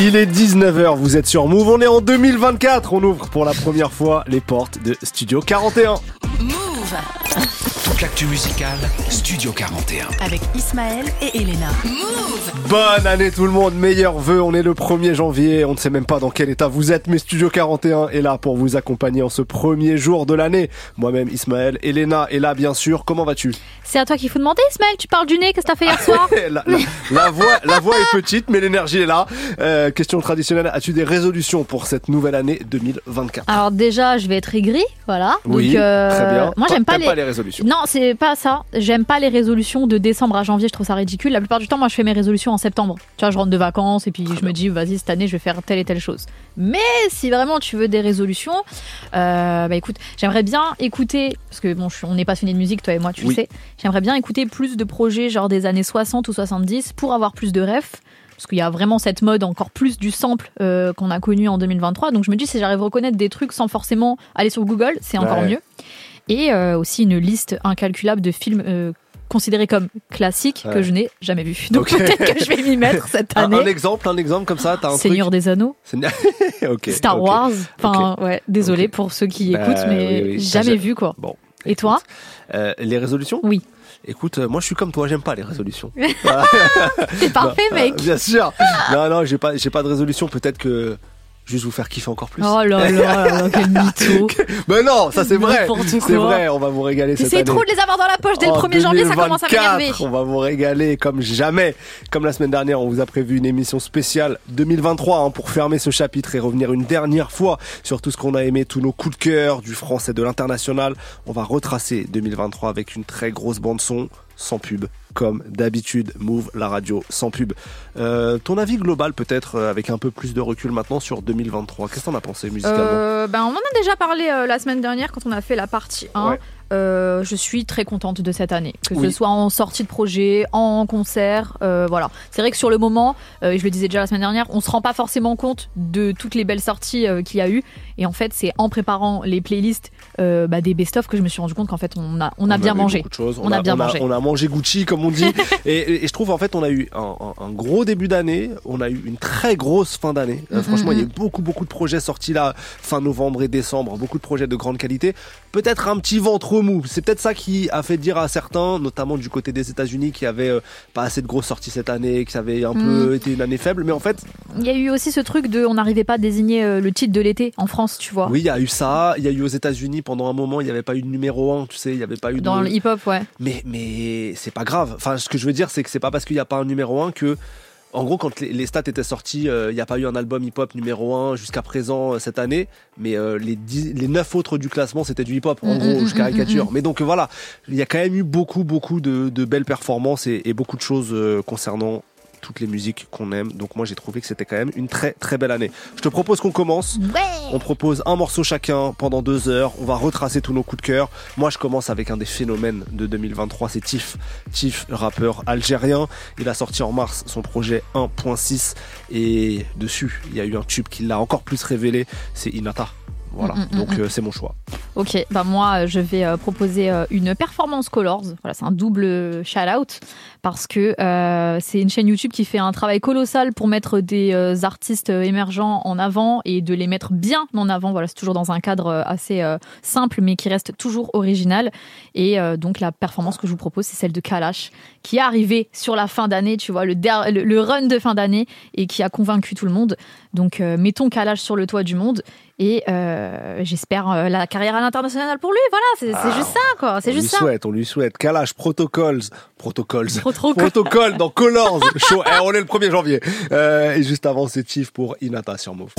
Il est 19h, vous êtes sur Move, on est en 2024, on ouvre pour la première fois les portes de Studio 41. Move Toute l'actu musicale, Studio 41. avec Ismaël et Elena. Move Bonne année tout le monde, meilleurs vœux, on est le 1er janvier, on ne sait même pas dans quel état vous êtes, mais Studio 41 est là pour vous accompagner en ce premier jour de l'année. Moi-même Ismaël, Elena est là bien sûr, comment vas-tu? C'est à toi qu'il faut demander, Ismaël. Tu parles du nez, qu'est-ce que t'as fait hier soir? La, la- la voix, la voix est petite, mais l'énergie est là. Euh, question traditionnelle, as-tu des résolutions pour cette nouvelle année 2024 Alors déjà, je vais être aigri, voilà. Oui, Donc, euh, très bien. Moi, j'aime pas t'aimes les... pas les résolutions. Non, c'est pas ça. J'aime pas les résolutions de décembre à janvier. Je trouve ça ridicule. La plupart du temps, moi, je fais mes résolutions en septembre. Tu vois, je rentre de vacances et puis je me dis, vas-y, cette année, je vais faire telle et telle chose. Mais si vraiment tu veux des résolutions, euh, bah écoute, j'aimerais bien écouter, parce que bon, je suis- on est passionné de musique, toi et moi, tu Oui. le sais. J'aimerais bien écouter plus de projets genre des années 60 ou 70 pour avoir plus de refs. Parce qu'il y a vraiment cette mode encore plus du sample euh, qu'on a connu en 2023. Donc je me dis, si j'arrive à reconnaître des trucs sans forcément aller sur Google, c'est encore Ouais. mieux. Et euh, aussi une liste incalculable de films euh, considérés comme classiques Ouais. que je n'ai jamais vus. Donc peut-être que je vais m'y mettre cette année. un exemple, un exemple comme ça, t'as un Seigneur des Anneaux. Star. Wars. Enfin, ouais, désolé pour ceux qui Bah, écoutent, mais oui, oui. jamais vu quoi. Bon. Et toi Euh, Les résolutions Oui. Écoute, moi je suis comme toi, j'aime pas les résolutions. T'es parfait, Non, mec. bien sûr. Non, non, j'ai pas, j'ai pas de résolution. Peut-être que juste vous faire kiffer encore plus. Oh là là, là, quel mytho. Mais non, ça c'est vrai. C'est vrai, on va vous régaler cette année. trop de les avoir dans la poche dès le En 1er janvier, ça commence à 2024, m'énerver. On va vous régaler comme jamais. Comme la semaine dernière, on vous a prévu une émission spéciale 2023 hein, pour fermer ce chapitre et revenir une dernière fois sur tout ce qu'on a aimé, tous nos coups de cœur du français, de l'international. On va retracer 2023 avec une très grosse bande son sans pub. Comme d'habitude, Move la radio sans pub. Euh, ton avis global peut-être euh, avec un peu plus de recul maintenant sur 2023. Qu'est-ce que t'en as pensé musicalement Euh, ben, on en a déjà parlé euh, la semaine dernière quand on a fait la partie 1. Ouais. Euh, je suis très contente de cette année, que Oui. ce soit en sortie de projet, en concert, euh, voilà. C'est vrai que sur le moment, euh, et je le disais déjà la semaine dernière, on se rend pas forcément compte de toutes les belles sorties qu'il y a eu, et en fait, c'est en préparant les playlists euh, bah, des best-of que je me suis rendu compte qu'en fait, on a, on a bien mangé. On a bien mangé. On a mangé Gucci, comme on dit. et, je trouve, en fait, on a eu un, un- un gros début d'année. On a eu une très grosse fin d'année. Euh, Mm, franchement, mm, il y a eu beaucoup, beaucoup de projets sortis là, fin novembre et décembre. Beaucoup de projets de grande qualité. Peut-être un petit ventre mou. C'est peut-être ça qui a fait dire à certains, notamment du côté des États-Unis, qui avaient euh, pas assez de grosses sorties cette année, qui avait un Mm. peu été une année faible. Mais en fait, Il y a eu aussi ce truc de, on n'arrivait pas à désigner euh, le titre de l'été en France, tu vois. oui, il y a eu ça. Il y a eu aux États-Unis pendant un moment, il n'y avait pas eu de numéro 1, tu sais, il n'y avait pas eu Dans de. le hip-hop, ouais. Mais, mais c'est pas grave. Enfin, ce que je veux dire, c'est que c'est pas parce qu'il n'y a pas un numéro 1 que. En gros, quand les, les stats étaient sortis, euh, il n'y a pas eu un album hip-hop numéro 1 jusqu'à présent euh, cette année, mais euh, les, 10 les 9 autres du classement, c'était du hip-hop, en Mm, gros, mm, je caricature. mm, Mais donc voilà, il y a quand même eu beaucoup, beaucoup de, de belles performances et, et beaucoup de choses concernant toutes les musiques qu'on aime. Donc moi, j'ai trouvé que c'était quand même une très, très belle année. Je te propose qu'on commence. Ouais. On propose un morceau chacun pendant deux heures. On va retracer tous nos coups de cœur. Moi, je commence avec un des phénomènes de 2023. C'est Tiff. Tiff, rappeur algérien. Il a sorti en mars son projet 1.6. Et dessus, il y a eu un tube qui l'a encore plus révélé. C'est Inata. Voilà. Mm, mm, Donc, mm. euh, c'est mon choix. Ok, bah moi euh, je vais euh, proposer euh, une performance colors. Voilà, c'est un double shout out parce que euh, c'est une chaîne YouTube qui fait un travail colossal pour mettre des artistes émergents en avant et de les mettre bien en avant. Voilà, c'est toujours dans un cadre assez simple mais qui reste toujours original. Et donc la performance que je vous propose, c'est celle de Kalash qui est arrivée sur la fin d'année, tu vois, le, le run de fin d'année et qui a convaincu tout le monde. Donc euh, mettons Kalash sur le toit du monde et euh, j'espère euh, la carrière à l'international pour lui. Voilà, c'est Ah, juste ça, quoi. C'est on lui juste ça. souhaite, on lui souhaite. Kalash, Protocols. Protocols. Trop, trop cool. Protocole dans Colors. Chaud. Eh, on est le 1er janvier. Euh, et juste avant, c'est Tiff pour Inata sur Move.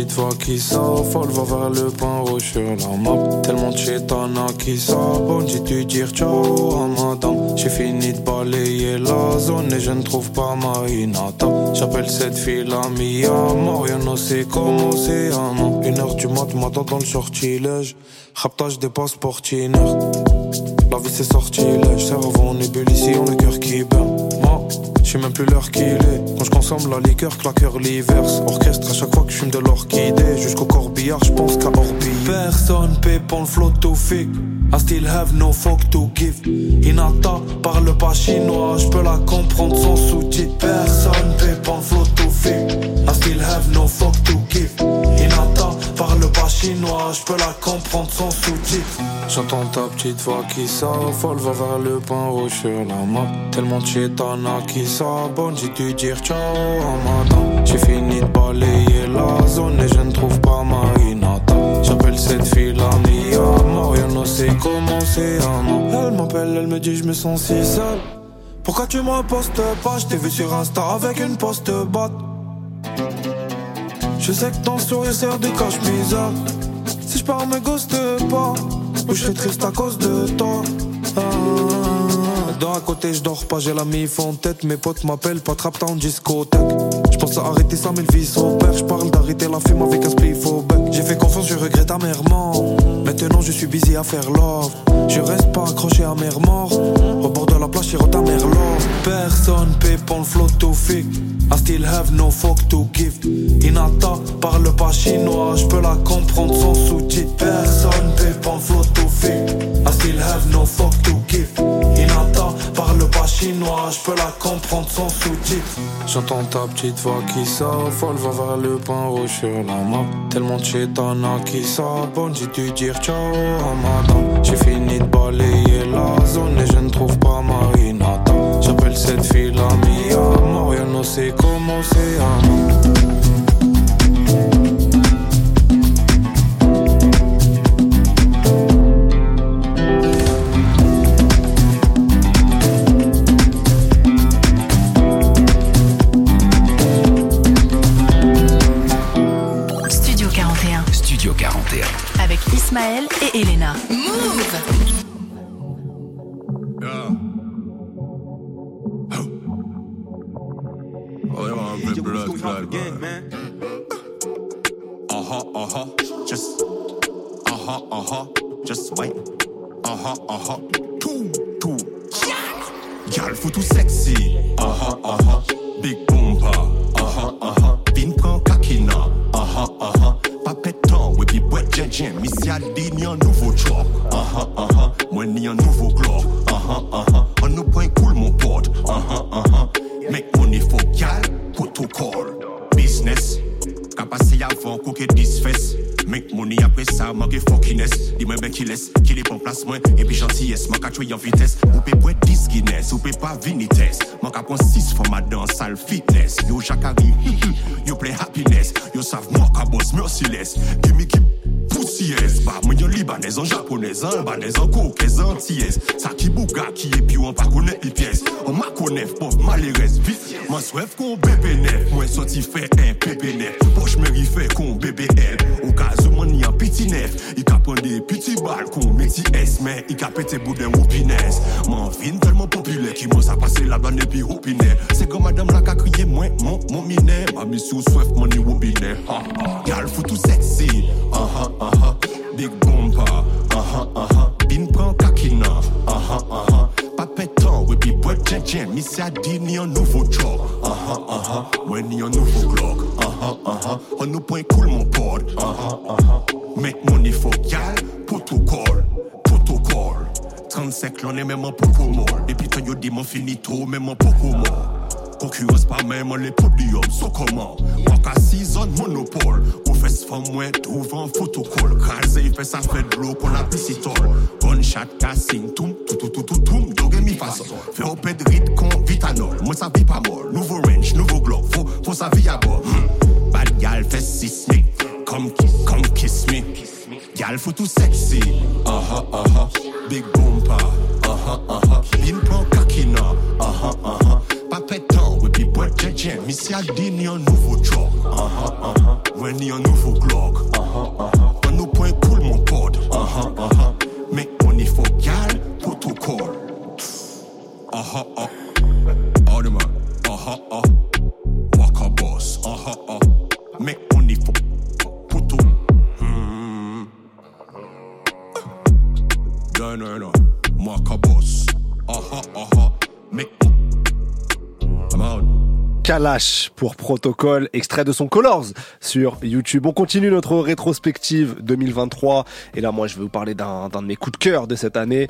Petite voix qui s'affole, va vers le point rouge sur la map. Tellement de chétana qui s'abonne, j'ai dû dire ciao à. J'ai fini de balayer la zone et je ne trouve pas ma Inata. J'appelle cette fille la Mia, rien ne comment c'est un Une heure du mat, m'attend dans le sortilège. Raptage des passeports La vie c'est sortilège, cerveau en ébullition, le cœur qui bat. Je sais même plus l'heure qu'il est. Quand je consomme la liqueur, claqueur l'hiver. Orchestre à chaque fois que je fume de l'orchidée. Jusqu'au corbillard, je pense qu'à orbiller. Personne pour le flot. I still have no fuck to give. Inata parle pas chinois, je peux la comprendre sans sous-titres. Personne pour le flot. I still have no fuck to give. Parle pas chinois, je peux la comprendre sans sous-titres. J'entends ta petite voix qui s'affole, va vers le pain rouge sur la map. Tellement chétana qui s'abonne, j'ai dû dire ciao à madame. J'ai fini de balayer la zone et je ne trouve pas ma Inata. J'appelle cette fille la mia, rien ne sait comment c'est à Elle m'appelle, elle me dit je me sens si seul. Pourquoi tu me postes pas? Je vu sur Insta avec une poste batte. Je sais que ton sourire sert de cache-misère. Si je pars, me ghoste pas. Ou je serai triste à cause de toi. Ah. À côté, je dors pas, j'ai la mif en tête. Mes potes m'appellent pas trap en discothèque. Je pense à arrêter ça, mais le fils au père. Je parle d'arrêter la fume avec un spliff au bec. J'ai fait confiance, je regrette amèrement. Maintenant, je suis busy à faire love. Je reste pas accroché à mer mort. La plage, j'ai ta. Personne le flot to fake. I still have no fuck to give. Inata parle pas chinois, je peux la comprendre sans sous-titres. Personne le flot to fake. I still have no fuck to give. Parle pas chinois, je peux la comprendre sans sous-titres. J'entends ta petite voix qui s'affole, va vers le pain rouge sur la map. Tellement de chétana qui s'abonne, j'ai dû dire ciao à madame. J'ai fini de balayer la zone et je ne trouve pas ma Inata. J'appelle cette fille la mia, ne sait comment c'est. Ismaël et Elena. Move Oh, man, big blood clot, man. Uh huh, uh huh. Just uh huh, uh huh. Just wait. Uh huh, uh huh. Two, two. Y'all faut tout sexy. Uh huh, uh huh. Big bumper. Uh huh, uh huh. Jen Missy a dit ni un nouveau huh, uh huh. Moi ni un nouveau. Uh huh, uh huh. On nous point cool mon pote. Uh huh, uh huh. Make money for y'all. Protocol. Business. Ka pase avant ke disfes Make money apre sa, man ge fuckiness Di mwen ben ki les, ki li pon plas mwen Epi gentillesse, man ka chwe yon vites Ou pe bwe dis Guinness, ou pe pa vinites Man ka pon 6 for ma dan sal fitness Yo jakari, yo play happiness Yo sav mwa ka boss merciless Gimme ki poussiès Ba mwen yon libanez, an japonez, an albanez An kokez, an tiyez Sa ki bouga ki e pi ou an pa konet li pièce An ma konef, pov malerez vit Man swef kon bebe nef Mwen soti fe un pepe nef Poch meri fe kon bebe el Ou ka zouman ni an piti nef I ka pren de piti bal kon meti es Men i ka pete bouden wopines Man vin telman popule Ki mwen sa pase la ban epi wopine Se kon madame la ka kriye mwen mon, mon mine Ma misi ou swef mani wopine. Gal foutou sexy. Aha, aha Big bomba. Aha, aha Bin pran kakina. Aha, aha Pa oui, puis boîte jen jen Missy a dit ni un nouveau job. Aha, aha Ouais, ni un nouveau Glock Aha, aha On nous point cool mon pote. Aha, aha Make money for y'all Protocol Protocol 35 l'on est même en poco mort Depuis toi yo dit mon finito Même mort Concurrence pas même les podiums, so comment? Waka season monopole. Ou fait femme moins devant photocall. Krasé il fait ça fait de l'eau qu'on a piscitol Gunshot casting, toum, tout tout tout tout toum Dogue mi façon. Fait au pet de rite con vitanol. Moi ça vit pas mort. Nouveau range, nouveau glock Faut, faut sa vie à hmm. Gal fait sismic Come, come kiss me. Gal faut tout sexy. Aha aha Big bumper Aha aha Bin prend kakina. Aha aha Pas pétant, oui, puis boîte jen Missy a nouveau job Aha aha Ouais ni un nouveau Glock Aha aha On nous point cool mon pote Aha aha Make money for gal Protocol. Aha ah Kalash pour protocole, extrait de son Colors sur YouTube. On continue notre rétrospective 2023 et là moi je vais vous parler d'un de mes coups de cœur de cette année.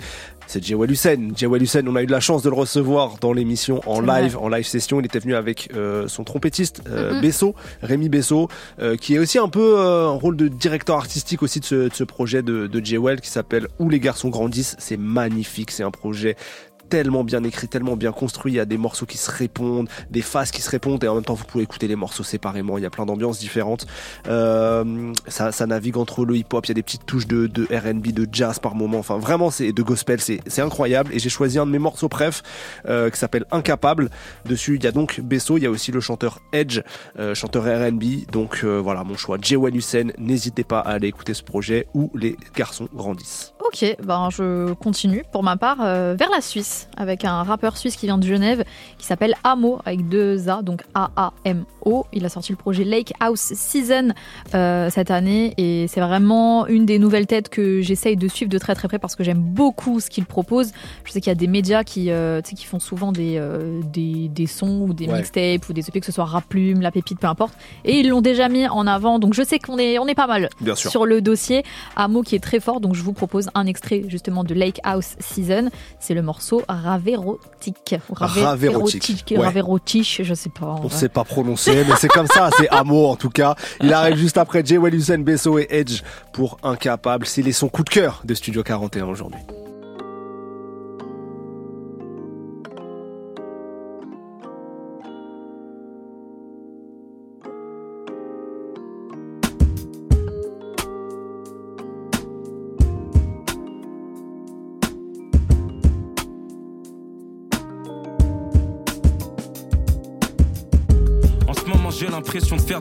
C'est Jewel Hussein. Jewel Hussein, on a eu de la chance de le recevoir dans l'émission en live, vrai. en live session. Il était venu avec euh, son trompettiste euh, Mhm. Besso, Rémi Besso, euh, qui est aussi un peu euh, un rôle de directeur artistique aussi de ce, de ce projet de, de Jewel qui s'appelle Où les garçons grandissent. C'est magnifique, c'est un projet tellement bien écrit, tellement bien construit. Il y a des morceaux qui se répondent, des phases qui se répondent, et en même temps vous pouvez écouter les morceaux séparément. Il y a plein d'ambiances différentes. Euh, ça, ça navigue entre le hip-hop. Il y a des petites touches de, R&B, de jazz par moment. Enfin vraiment, c'est de gospel, c'est incroyable. Et j'ai choisi un de mes morceaux préf euh, qui s'appelle Incapable. Dessus, il y a donc Besso, il y a aussi le chanteur Edge, euh, chanteur R&B. Donc euh, voilà mon choix. Jewel Hussein. N'hésitez pas à aller écouter ce projet où les garçons grandissent. Ok, ben je continue pour ma part euh, vers la Suisse avec un rappeur suisse qui vient de Genève qui s'appelle Amo avec deux A, donc A-A-M-O. Il a sorti le projet Lake House Season euh, cette année et c'est vraiment une des nouvelles têtes que j'essaye de suivre de très très près parce que j'aime beaucoup ce qu'il propose. Je sais qu'il y a des médias qui, euh, qui font souvent des, euh, des, des sons ou des Ouais. mixtapes ou des EP, que ce soit Rap Plume, La Pépite, peu importe. Et ils l'ont déjà mis en avant, donc je sais qu'on est, on est pas mal Bien sûr. sur le dossier. Amo qui est très fort, donc je vous propose un extrait justement de Lake House Season. C'est le morceau Raverotique, ouais. Raverotique, je sais pas. On sait pas prononcer, mais c'est comme ça, c'est amour en tout cas. Il arrive juste après Jay Hussein, Besso et Edge pour Incapable. C'est les sons coup de cœur de Studio 41 aujourd'hui.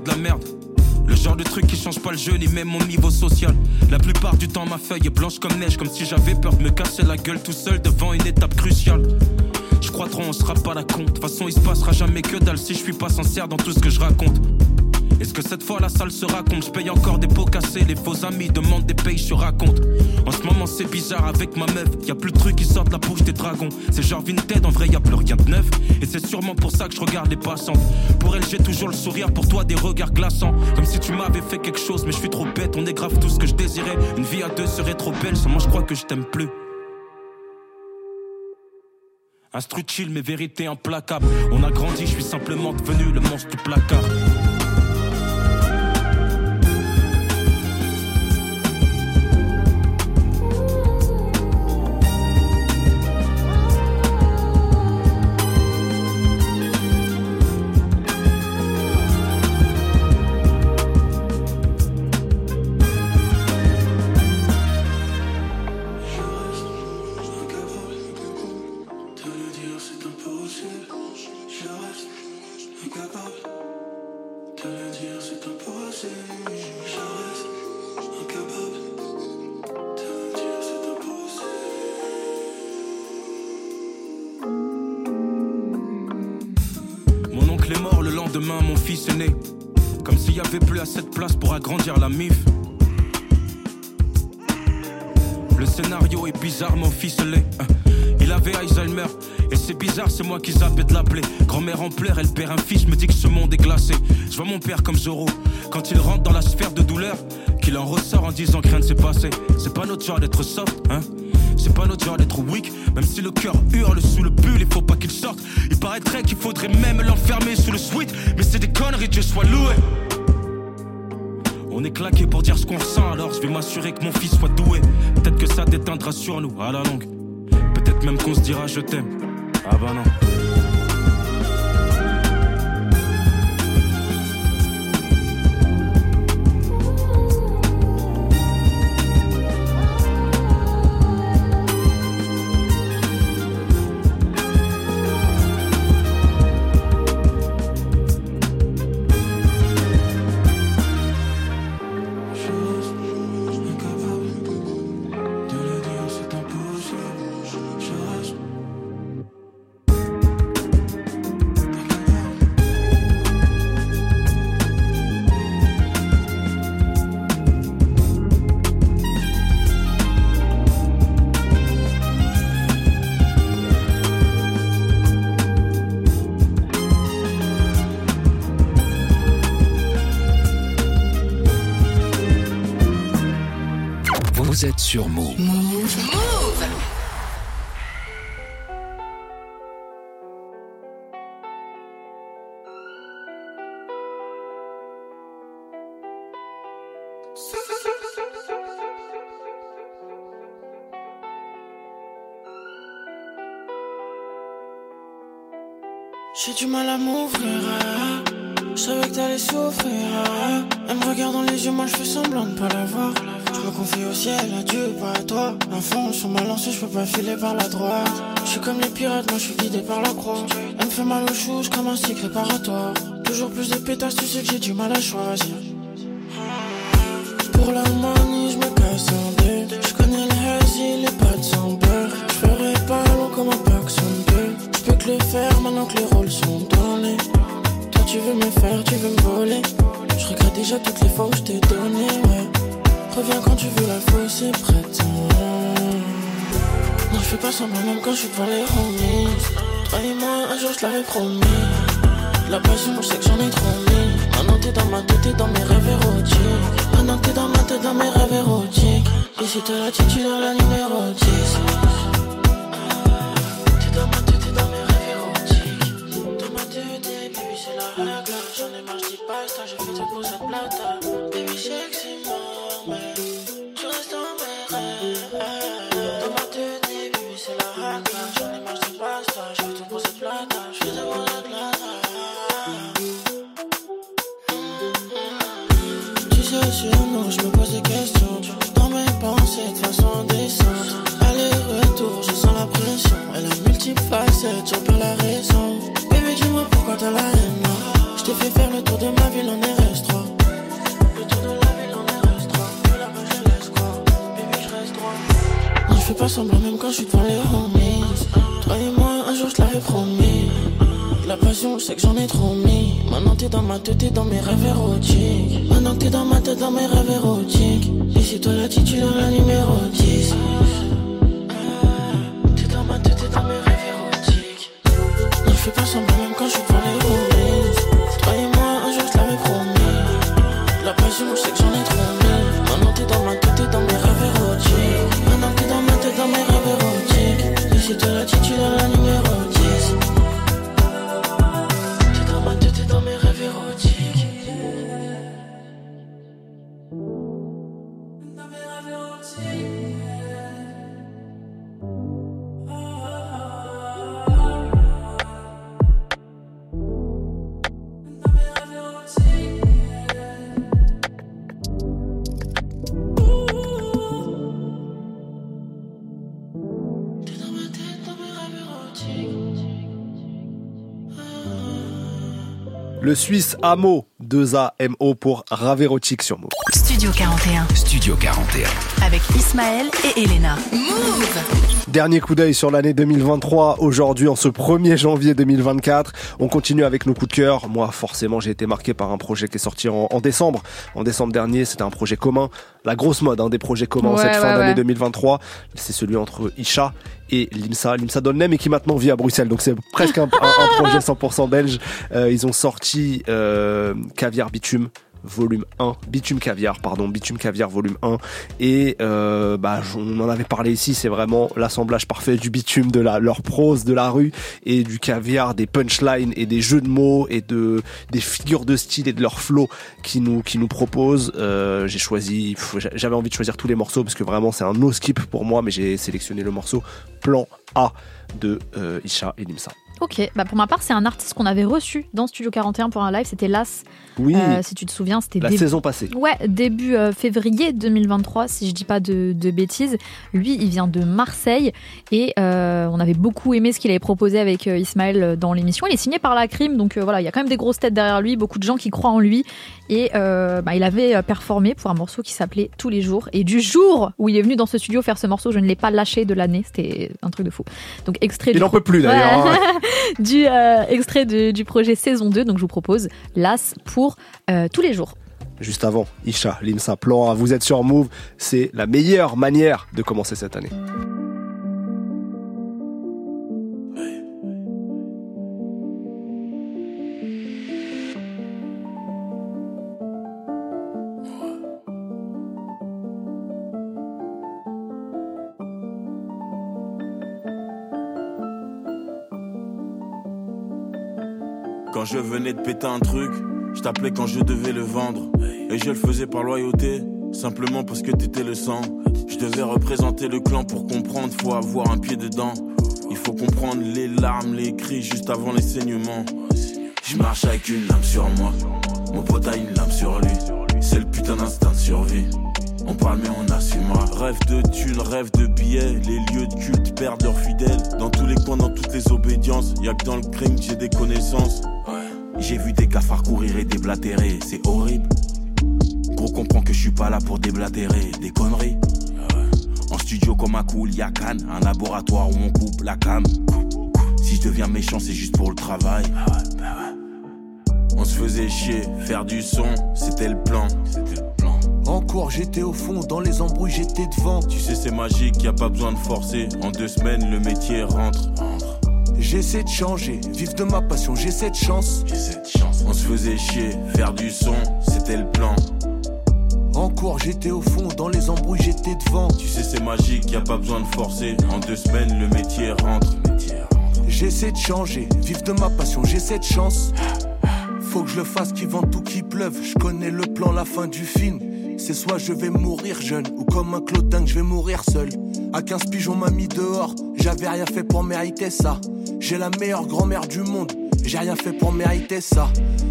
La merde. Le genre de truc qui change pas le jeu ni même mon niveau social. La plupart du temps, ma feuille est blanche comme neige, comme si j'avais peur de me casser la gueule tout seul devant une étape cruciale. Je crois trop, on sera pas la compte. De toute façon, il se passera jamais que dalle si je suis pas sincère dans tout ce que je raconte. Est-ce que cette fois la salle se raconte? Je paye encore des pots cassés, les faux amis demandent des pays, je raconte. En ce moment c'est bizarre avec ma meuf, y a plus de trucs qui sortent la bouche des dragons. C'est genre Vinted, en vrai y a plus rien de neuf. Et c'est sûrement pour ça que je regarde les passantes. Pour elle j'ai toujours le sourire, pour toi des regards glaçants. Comme si tu m'avais fait quelque chose, mais je suis trop bête, on est grave tout ce que je désirais. Une vie à deux serait trop belle, seulement je crois que je t'aime plus. Instru chill, mais vérité implacable. On a grandi, je suis simplement devenu le monstre du placard. Sur nous à Vous sur Move. J'ai du mal à m'ouvrir. Je savais que t'allais souffrir. Elle me regarde dans les yeux, moi je fais semblant de pas la voir. Je me confie au ciel, à Dieu, pas à toi. Fond sur ma lancée, je peux pas filer par la droite. Je suis comme les pirates, moi je suis guidé par la croix. Elle me fait mal aux choux, comme un cycle réparatoire. Toujours plus de pétasses, tu sais que j'ai du mal à choisir. Pour la manie, je me casse en deux. Je connais le hazy, les pattes sans beurre. Je ferai pas long comme un pack sans deux. Je peux que le faire maintenant que les rôles sont donnés. Toi, tu veux me faire, tu veux me voler. Je regrette déjà toutes les fois où je t'ai donné, ouais. Reviens quand tu veux, la fosse c'est prête. Non, je fais pas semblant même quand je suis devant les homies. Toi et moi, un jour je l'avais promis. La passion, je sais que j'en ai trop mis. Maintenant t'es dans ma tête, t'es dans mes rêves érotiques. Maintenant t'es dans ma tête, dans mes rêves érotiques. Et si t'as l'attitude dans la numéro 10. J'ai fait ça pour cette plata. Baby, sexy, mais tu restes dans mes rêves. Dans ma baby, c'est la règle. J'en ai marre, j'dis basta, j'ai fait tout pour cette plata. J'fais ça pour cette plata. Tu sais, sur nous, je me pose des questions. Dans mes pensées, de façon indécente. Aller-retour, je sens la pression. Elle a multiples facettes, j'en perds la raison. Bébé, dis-moi pourquoi t'as la haine. T'ai fait faire le tour de ma ville en RS3. Le tour de la ville en RS3. Que là-bas, je laisse quoi. Bébé, je reste droit. Non, je fais pas semblant même quand je suis devant les homies. Toi et moi, un jour, je l'avais promis. La passion, je sais que j'en ai trop mis. Maintenant t'es dans ma tête, t'es dans mes rêves érotiques. Maintenant t'es dans ma tête, dans mes rêves érotiques. Et si toi l'attitude dans la numéro 10. T'es dans ma tête, t'es dans mes rêves érotiques. Non, je fais pas semblant même quand je suis devant les je sais que j'en ai trop mis. Maintenant t'es dans ma tête, t'es dans mes rêves érotiques. Maintenant t'es dans ma tête, dans mes rêves érotiques. Si toi l'attitude dans la numéro Le Suisse Amo, 2A-M-O pour Ravérotique sur Move. Studio 41 Studio 41. avec Ismaël et Elena. Move Dernier coup d'œil sur l'année 2023. Aujourd'hui, en ce 1er janvier 2024, on continue avec nos coups de cœur. Moi, forcément, j'ai été marqué par un projet qui est sorti en, en décembre. En décembre dernier, c'était un projet commun. La grosse mode hein, des projets communs en Ouais, cette fin ouais, d'année ouais. 2023, c'est celui entre Isha et Limsa. Limsa Dolnem et qui maintenant vit à Bruxelles. Donc c'est presque un projet 100% belge. Euh, ils ont sorti euh, Caviar Bitume volume 1, Bitume Caviar, pardon, Bitume Caviar volume 1. Et euh, bah, on en avait parlé ici, c'est vraiment l'assemblage parfait du bitume, de la, leur prose de la rue et du caviar, des punchlines et des jeux de mots et de des figures de style et de leur flow qui nous qui nous proposent. Euh, j'ai choisi, j'avais envie de choisir tous les morceaux parce que vraiment c'est un no skip pour moi, mais j'ai sélectionné le morceau Plan A de euh, Isha et Limsa. Ok, bah pour ma part, c'est un artiste qu'on avait reçu dans Studio 41 pour un live. C'était Las, Oui, euh, si tu te souviens. C'était la début- saison passée. Ouais, début euh, février 2023, si je dis pas de, de bêtises. Lui, il vient de Marseille et euh, on avait beaucoup aimé ce qu'il avait proposé avec Ismaël dans l'émission. Il est signé par la crime, donc voilà, il y a quand même des grosses têtes derrière lui, beaucoup de gens qui croient en lui. Et euh, bah, il avait euh, performé pour un morceau qui s'appelait Tous les jours. Et du jour où il est venu dans ce studio faire ce morceau, je ne l'ai pas lâché de l'année. C'était un truc de fou. Donc extrait Il du en peut plus d'ailleurs. Ouais. hein. du euh, extrait de- du projet saison 2. Donc je vous propose Las pour euh, tous les jours. Juste avant, Isha, Limsa, Plan vous êtes sur Move, c'est la meilleure manière de commencer cette année. Je venais de péter un truc, je t'appelais quand je devais le vendre. Et je le faisais par loyauté, simplement parce que t'étais le sang. Je devais représenter le clan pour comprendre, faut avoir un pied dedans. Il faut comprendre les larmes, les cris juste avant les saignements. Je marche avec une lame sur moi, mon pote a une lame sur lui. C'est le putain d'instinct de survie. On parle mais on assumera. Rêve de thunes, rêve de billets. Les lieux de culte perdent leurs fidèles. Dans tous les coins, dans toutes les obédiences. Y'a que dans le crime que j'ai des connaissances. J'ai vu des cafards courir et déblatérer. C'est horrible. Gros comprend que je suis pas là pour déblatérer. Des conneries. En studio comme un cool, y'a Cannes. Un laboratoire où on coupe la cam. Si je deviens méchant, c'est juste pour le travail. On se faisait chier, faire du son, c'était le plan. C'était le plan. En cours, j'étais au fond, dans les embrouilles, j'étais devant. Tu sais, c'est magique, y a pas besoin de forcer. En deux semaines, le métier rentre. J'essaie de changer, vivre de ma passion, j'ai cette chance. J'ai cette chance. On se faisait chier, faire du son, c'était le plan. En cours, j'étais au fond, dans les embrouilles, j'étais devant. Tu sais, c'est magique, y a pas besoin de forcer. En deux semaines, le métier rentre. J'essaie de changer, vivre de ma passion, j'ai cette chance. Faut que je le fasse, qu'il vente tout, qu'il pleuve. Je connais le plan, la fin du film. C'est soit je vais mourir jeune, ou comme un clodin je vais mourir seul. À 15 pigeons m'a mis dehors, j'avais rien fait pour mériter ça. J'ai la meilleure grand-mère du monde, j'ai rien fait pour mériter ça.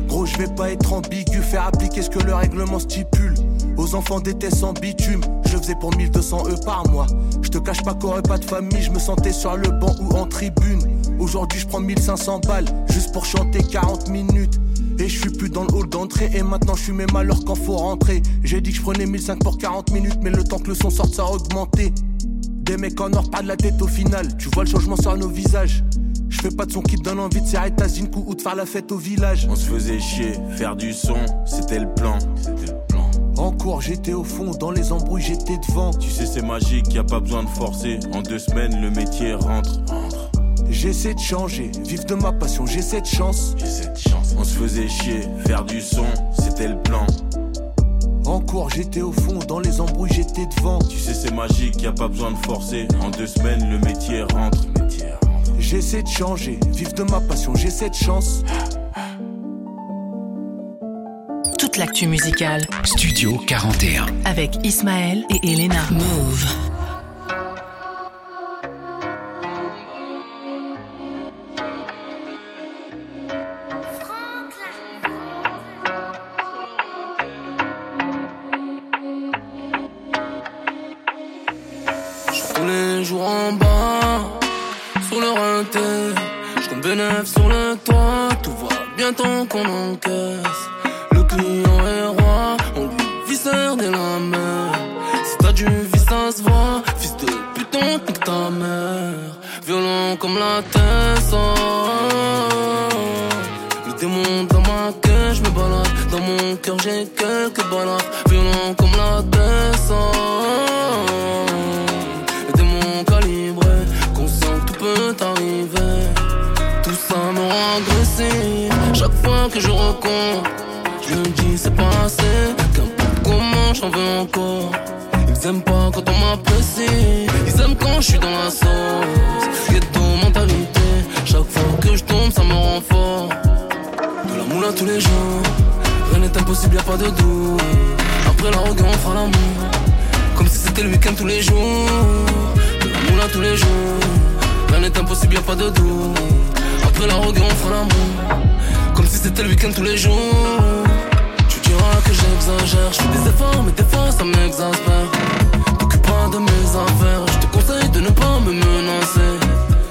Gros, je vais pas être ambigu, faire appliquer ce que le règlement stipule. Aux enfants d'été sans bitume, je faisais pour 1200 E par mois. Je te cache pas qu'aurait pas de famille, je me sentais sur le banc ou en tribune. Aujourd'hui, je prends 1500 balles juste pour chanter 40 minutes. Et je suis plus dans le hall d'entrée et maintenant je suis même à l'heure quand faut rentrer. J'ai dit que je prenais 1500 pour 40 minutes, mais le temps que le son sorte, ça a augmenté. Des mecs en or, pas de la tête au final. Tu vois le changement sur nos visages. Je fais pas de son qui te donne envie de serrer ta zinkou ou de faire la fête au village. On se faisait chier, faire du son, c'était le plan. C'était le plan. En cours, j'étais au fond, dans les embrouilles, j'étais devant. Tu sais, c'est magique, y a pas besoin de forcer. En deux semaines, le métier rentre. J'essaie de changer, vivre de ma passion, j'ai cette chance. J'ai cette chance. On se faisait chier, faire du son, c'était le plan. En cours, j'étais au fond, dans les embrouilles, j'étais devant. Tu sais, c'est magique, y a pas besoin de forcer. En deux semaines, le métier rentre. J'essaie de changer, vivre de ma passion, j'ai cette chance. Toute l'actu musicale Studio 41. avec Ismaël et Elena. Move. Ils aiment quand je suis dans la sauce. Ghetto mentalité. Chaque fois que je tombe, ça me rend fort. De la moula tous les jours. Rien n'est impossible, y a pas de doute. Après la reggae, on fera l'amour. Comme si c'était le week-end tous les jours. De la moula tous les jours. Rien n'est impossible, y a pas de doute. Après la reggae, on fera l'amour. Comme si c'était le week-end tous les jours. Tu diras que j'exagère. Je fais des efforts, mais des fois ça m'exaspère. Pas de mes affaires. Je te conseille de ne pas me menacer.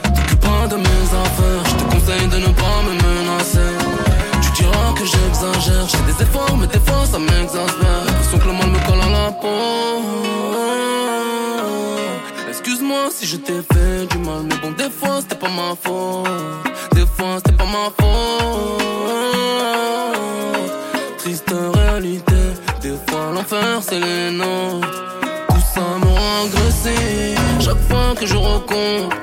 T'occupe pas de mes affaires. Je te conseille de ne pas me menacer. Tu diras que j'exagère. Je fais des efforts, mais des fois ça m'exaspère. L'impression que le mal me colle à la peau. Excuse-moi si je t'ai fait du mal, mais bon, des fois c'était pas ma faute. Des fois c'était pas ma faute. Triste réalité, des fois l'enfer c'est les nôtres. Ça me rend. Chaque fois que je recompte,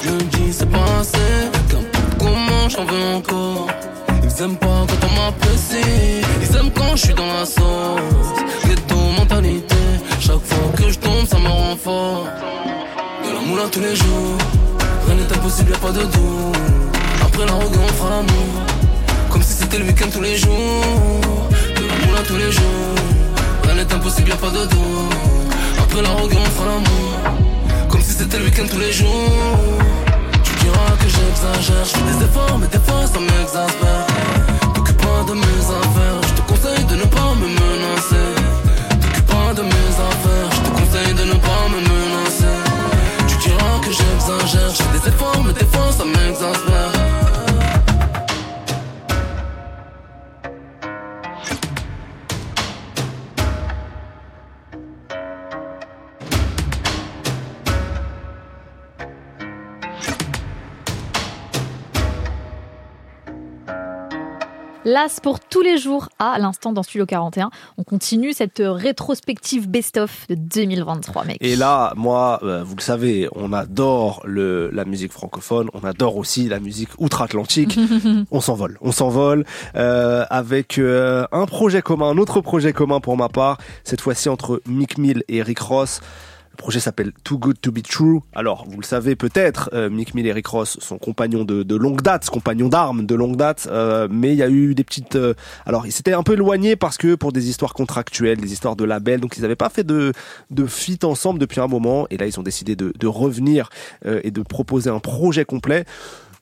je me dis c'est pas assez. Qu'importe comment j'en veux encore. Ils aiment pas quand on m'apprécie. Ils aiment quand je suis dans la sauce. Ghetto mentalité. Chaque fois que je tombe, ça me rend fort. De la moula tous les jours. Rien n'est impossible, y'a pas de doute. Après la reggae, on fera l'amour. Comme si c'était le week-end tous les jours. De la moula tous les jours. Rien n'est impossible, y'a pas de dos. Après la rogue, on fera l'amour. Comme si c'était le week-end tous les jours. Tu diras que j'exagère. Je fais des efforts, mais des fois ça m'exaspère. T'occupe pas de mes affaires. Je te conseille de ne pas me menacer. T'occupe pas de mes affaires. Je te conseille de ne pas me menacer. Tu diras que j'exagère. Je des efforts, mais des fois ça m'exaspère. L'as pour tous les jours à l'instant dans Studio 41. On continue cette rétrospective best-of de 2023, mec. Et là, moi, euh, vous le savez, on adore le, la musique francophone, on adore aussi la musique outre-Atlantique. on s'envole, on s'envole euh, avec euh, un projet commun, un autre projet commun pour ma part, cette fois-ci entre Mick Mill et Rick Ross. Le projet s'appelle Too Good to Be True. Alors, vous le savez peut-être, euh, Mick Mill et Rick Ross sont compagnons de, longue date, compagnons d'armes de longue date, euh, mais il y a eu des petites... euh, alors, ils s'étaient un peu éloignés parce que pour des histoires contractuelles, des histoires de label, donc ils n'avaient pas fait de, de feat ensemble depuis un moment, et là, ils ont décidé de, de revenir et de proposer un projet complet.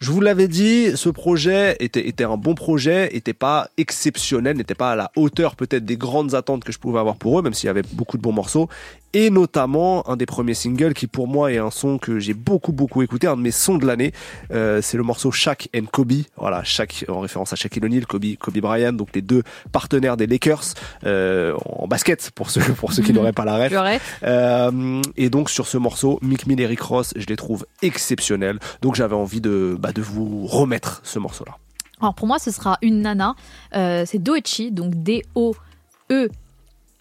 Je vous l'avais dit, ce projet était, était un bon projet, était pas exceptionnel, n'était pas à la hauteur peut-être des grandes attentes que je pouvais avoir pour eux, même s'il y avait beaucoup de bons morceaux. Et notamment, un des premiers singles qui pour moi est un son que j'ai beaucoup beaucoup écouté, un de mes sons de l'année, euh, c'est le morceau Shaq and Kobe. Voilà, Shaq en référence à Shaquille O'Neal, Kobe, Kobe Bryant, donc les deux partenaires des Lakers euh, en basket pour ceux pour ceux qui n'auraient pas la ref. Euh, et donc sur ce morceau, Mick Mill et Rick Ross, je les trouve exceptionnels. Donc j'avais envie de, bah, de vous remettre ce morceau-là. Alors pour moi, ce sera une nana. C'est Doechi, donc D-O-E.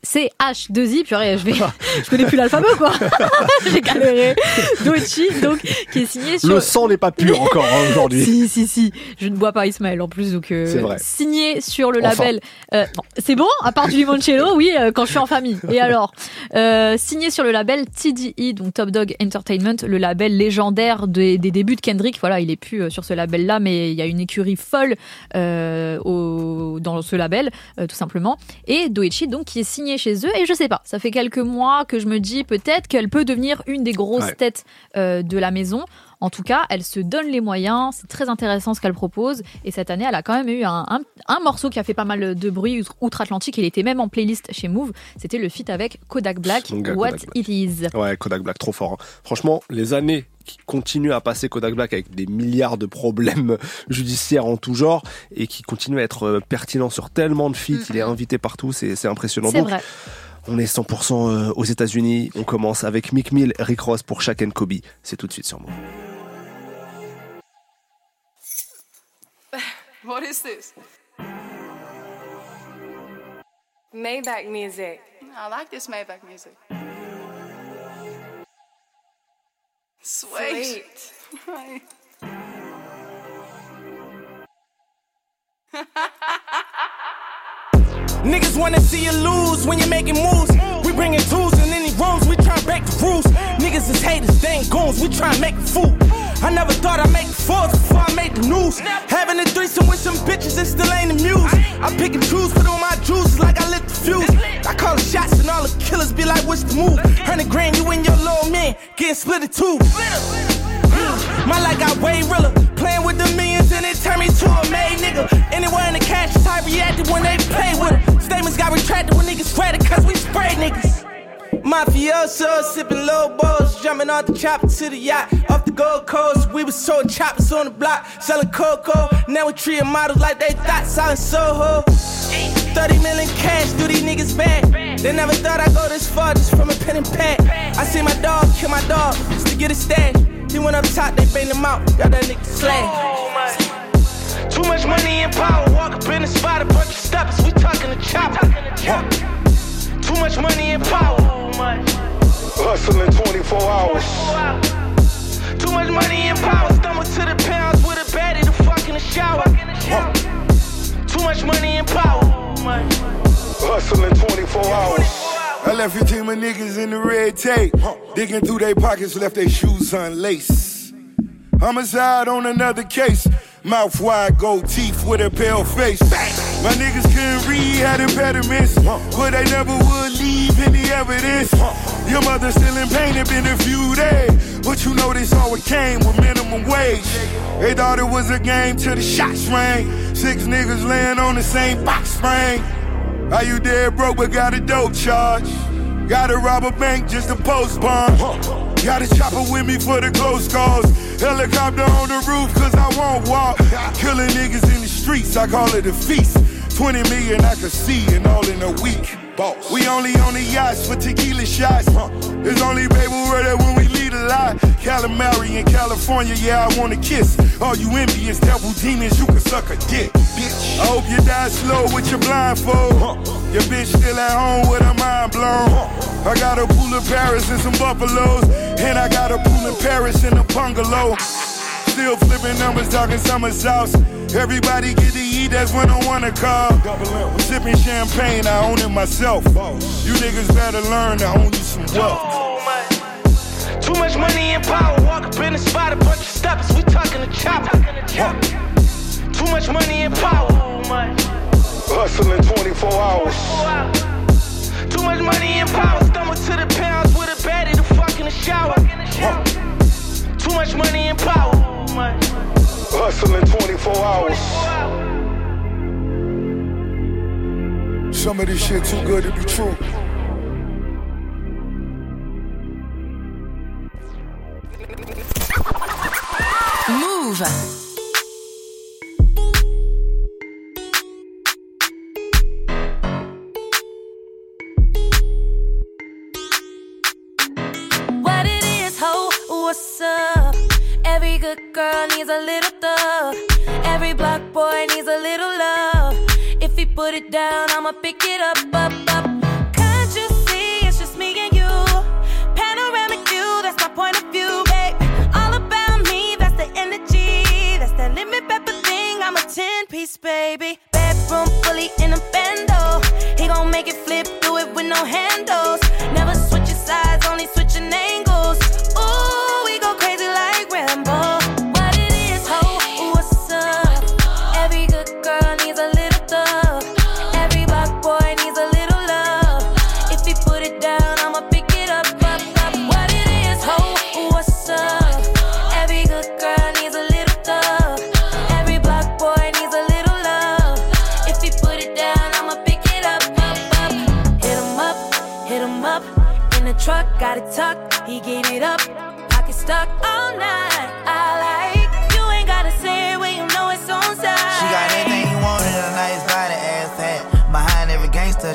C-H-2-I, purée, je vais, je connais plus l'alphabet, quoi. J'ai galéré. Doechi, donc, qui est signé sur. Le sang n'est pas pur encore hein, aujourd'hui. Si, si, si. Je ne bois pas Ismaël en plus, donc euh, C'est vrai. signé sur le Enfin. label. euh, c'est bon, à part du limoncello, oui, euh, quand je suis en famille. Et alors, signé sur le label TDE, donc Top Dog Entertainment, le label légendaire des, des débuts de Kendrick. Voilà, il est plus sur ce label-là, mais il y a une écurie folle au, dans ce label, tout simplement. Et Doechi, donc, qui est signé chez eux. Et je sais pas, ça fait quelques mois que je me dis peut-être qu'elle peut devenir une des grosses Ouais. têtes euh, de la maison. En tout cas, elle se donne les moyens. C'est très intéressant ce qu'elle propose. Et cette année, elle a quand même eu un, un- un morceau qui a fait pas mal de bruit outre- outre-Atlantique. Il était même en playlist chez Move. C'était le feat avec Kodak Black, What Kodak It Is. Ouais, Kodak Black, trop fort. hein. Franchement, les années qui continuent à passer Kodak Black avec des milliards de problèmes judiciaires en tout genre et qui continuent à être euh, pertinent sur tellement de feats, il est invité partout, c'est impressionnant. C'est Donc, vrai. on est 100% euh, aux États-Unis. On commence avec Mick Mill, Rick Ross pour Shaq and Kobe. C'est tout de suite sur moi. What is this? Maybach music. I like this Maybach music. Sweet. Niggas wanna see you lose when you're making moves. Bringing tools in any rooms, we try break the rules. Niggas is haters, they ain't goons, we try make a fool. I never thought I'd make fours before I made the news. Having a threesome with some bitches that still ain't amused. I pick and choose, put on my juices like I lit the fuse. I call the shots and all the killers be like, what's the move? Hundred grand, you and your little man getting split in two. My life got way realer. Playing with the millions and it turned me to a made nigga. Anywhere in the cash type reacted when they play with it. Statements got retracted when niggas read it cause we spray niggas. Mafioso, sipping low balls, jumping off the chopper to the yacht. Off the Gold Coast, we was sold choppers on the block, selling cocoa. Now we treating models like they thought selling Soho. 30 million cash, do these niggas bad? They never thought I'd go this far just from a pen and pad. I see my dog kill my dog just to get a stash. He went up top, they banged him out, got that nigga slashed. Too much money and power, walk up in the spot, a bunch of steppers, we talking the chopper. Too much money and power. Hustling 24 hours. Too much money and power. Stumble to the pounds with a baddie to fuck in the shower. Too much money and power. Hustling 24 hours. I left your team of niggas in the red tape. Digging through their pockets, left their shoes unlaced. Homicide on another case. Mouth wide, gold teeth with a pale face. My niggas couldn't read, had impediments, but they never would leave any evidence. Your mother still in pain, it been a few days, but you know this always came with minimum wage. They thought it was a game till the shots rang. Six niggas laying on the same box spring. Are you dead broke but got a dope charge? Gotta rob a bank just to post bond. Got a chopper with me for the close calls. Helicopter on the roof cause I won't walk. Killing niggas in the streets, I call it a feast. 20 million I could see and all in a week. Boss. We only on the yachts for tequila shots. There's only baby word when we lead a lot. Calamari in California, yeah, I wanna kiss. All you envious devil demons, you can suck a dick. Bitch. I hope you die slow with your blindfold. Your bitch still at home with her mind blown. I got a pool in Paris and some buffaloes. And I got a pool in Paris and a bungalow. Still flipping numbers, talking summer sauce. Everybody get to eat, that's when I wanna call. Sipping champagne, I own it myself. You niggas better learn to own you some wealth. Too much money and power. Walk up in the spot, a bunch of steppers. We talking the chopper. Too much money and power. Hustling 24 hours. Too much money and power. Stomach to the pounds with a baddie to fuck in the shower. Too much money and power. Hustling 24 hours. Some of this shit too good to be true. Move. Good girl needs a little thug. Every black boy needs a little love. If he put it down, I'ma pick it up, up, up. Can't you see it's just me and you? Panoramic view, that's my point of view, babe. All about me, that's the energy. That's that limit pepper thing, I'm a 10 piece, baby. Bedroom fully in a bando. He gon' make it flip, do it with no handles. Never switching sides, only switching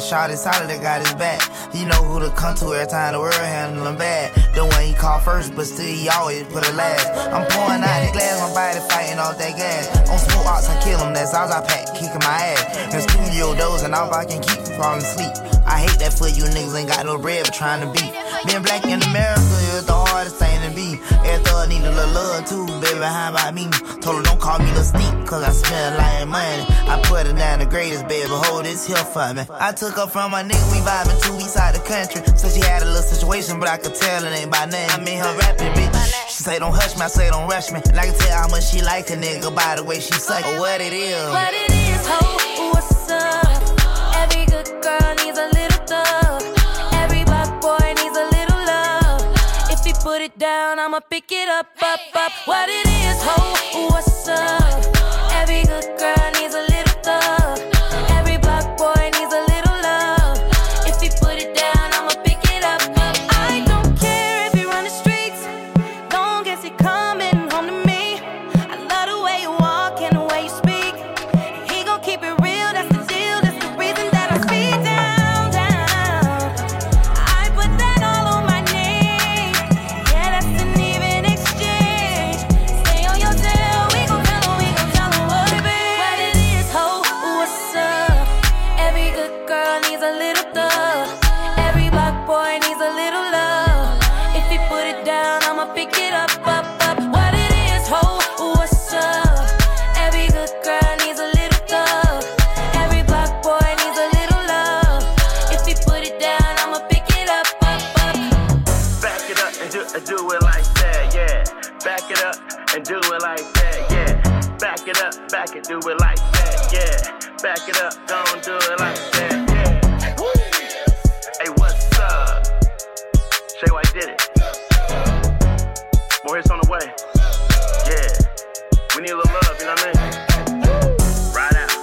shot is solid, that got his back. He know who to come to every time the world handle him bad. The one he call first, but still he always put it last. I'm pouring out the glass, my body fighting off that gas. On smoke ox, I kill him, that's all I pack, kicking my ass. In studio dozing off, I can keep from falling asleep. I hate that for you niggas ain't got no bread, but trying to beat. Being black in America is the hardest thing to be. Every thug need a little love too, baby, how about me? Told her don't call me the sneak, cause I lot of money. I put her down the greatest, baby, hold this here for me. I took her from my nigga, we vibing two east side the country. Said she had a little situation, but I could tell it ain't by name. I mean her rapping, bitch. She say don't hush me, I say don't rush me. And I can tell how much she like a nigga by the way she suck it. What it is. What it is, ho, what's up? Every good girl needs a little thug. Every black boy needs a little love. If he put it down, I'ma pick it up, up, up. What it is, ho, what's up? Every good girl needs a little thug. Back it it, do it like that, yeah. Back it up, don't do it like that, yeah. Hey, what's up? Shay White did it. More hits on the way. Yeah. We need a little love, you know what I mean? Out.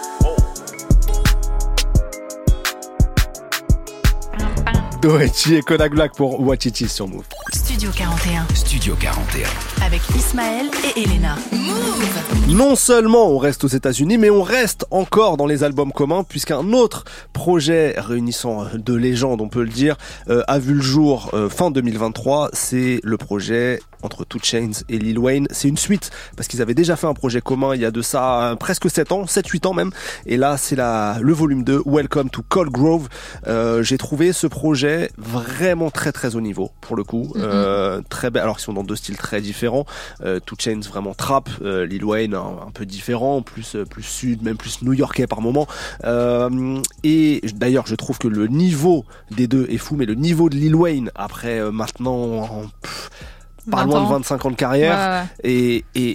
Doechi et Kodak Black pour Wachichi sur Move. Studio 41. Studio 41. Avec Ismaël et Elena. Move Non seulement on reste aux États-Unis, mais on reste encore dans les albums communs, puisqu'un autre projet réunissant de légendes, on peut le dire, euh, a vu le jour euh, fin 2023. C'est le projet entre Two Chains et Lil Wayne. C'est une suite, parce qu'ils avaient déjà fait un projet commun il y a de ça euh, presque 7 ans, 7-8 ans même. Et là, c'est la, le volume 2, Welcome to Cold Grove. Euh, J'ai trouvé ce projet vraiment très très haut niveau, pour le coup. Euh, très belle, alors qu'ils sont dans deux styles très différents. Euh, Two Chains vraiment trap, euh, Lil Wayne un, un peu différent, plus euh, plus sud, même plus new-yorkais par moment. Euh, et d'ailleurs, je trouve que le niveau des deux est fou, mais le niveau de Lil Wayne après maintenant en- pff, pas 20 loin de ans. 25 ans de carrière Ouais, ouais. Et, et,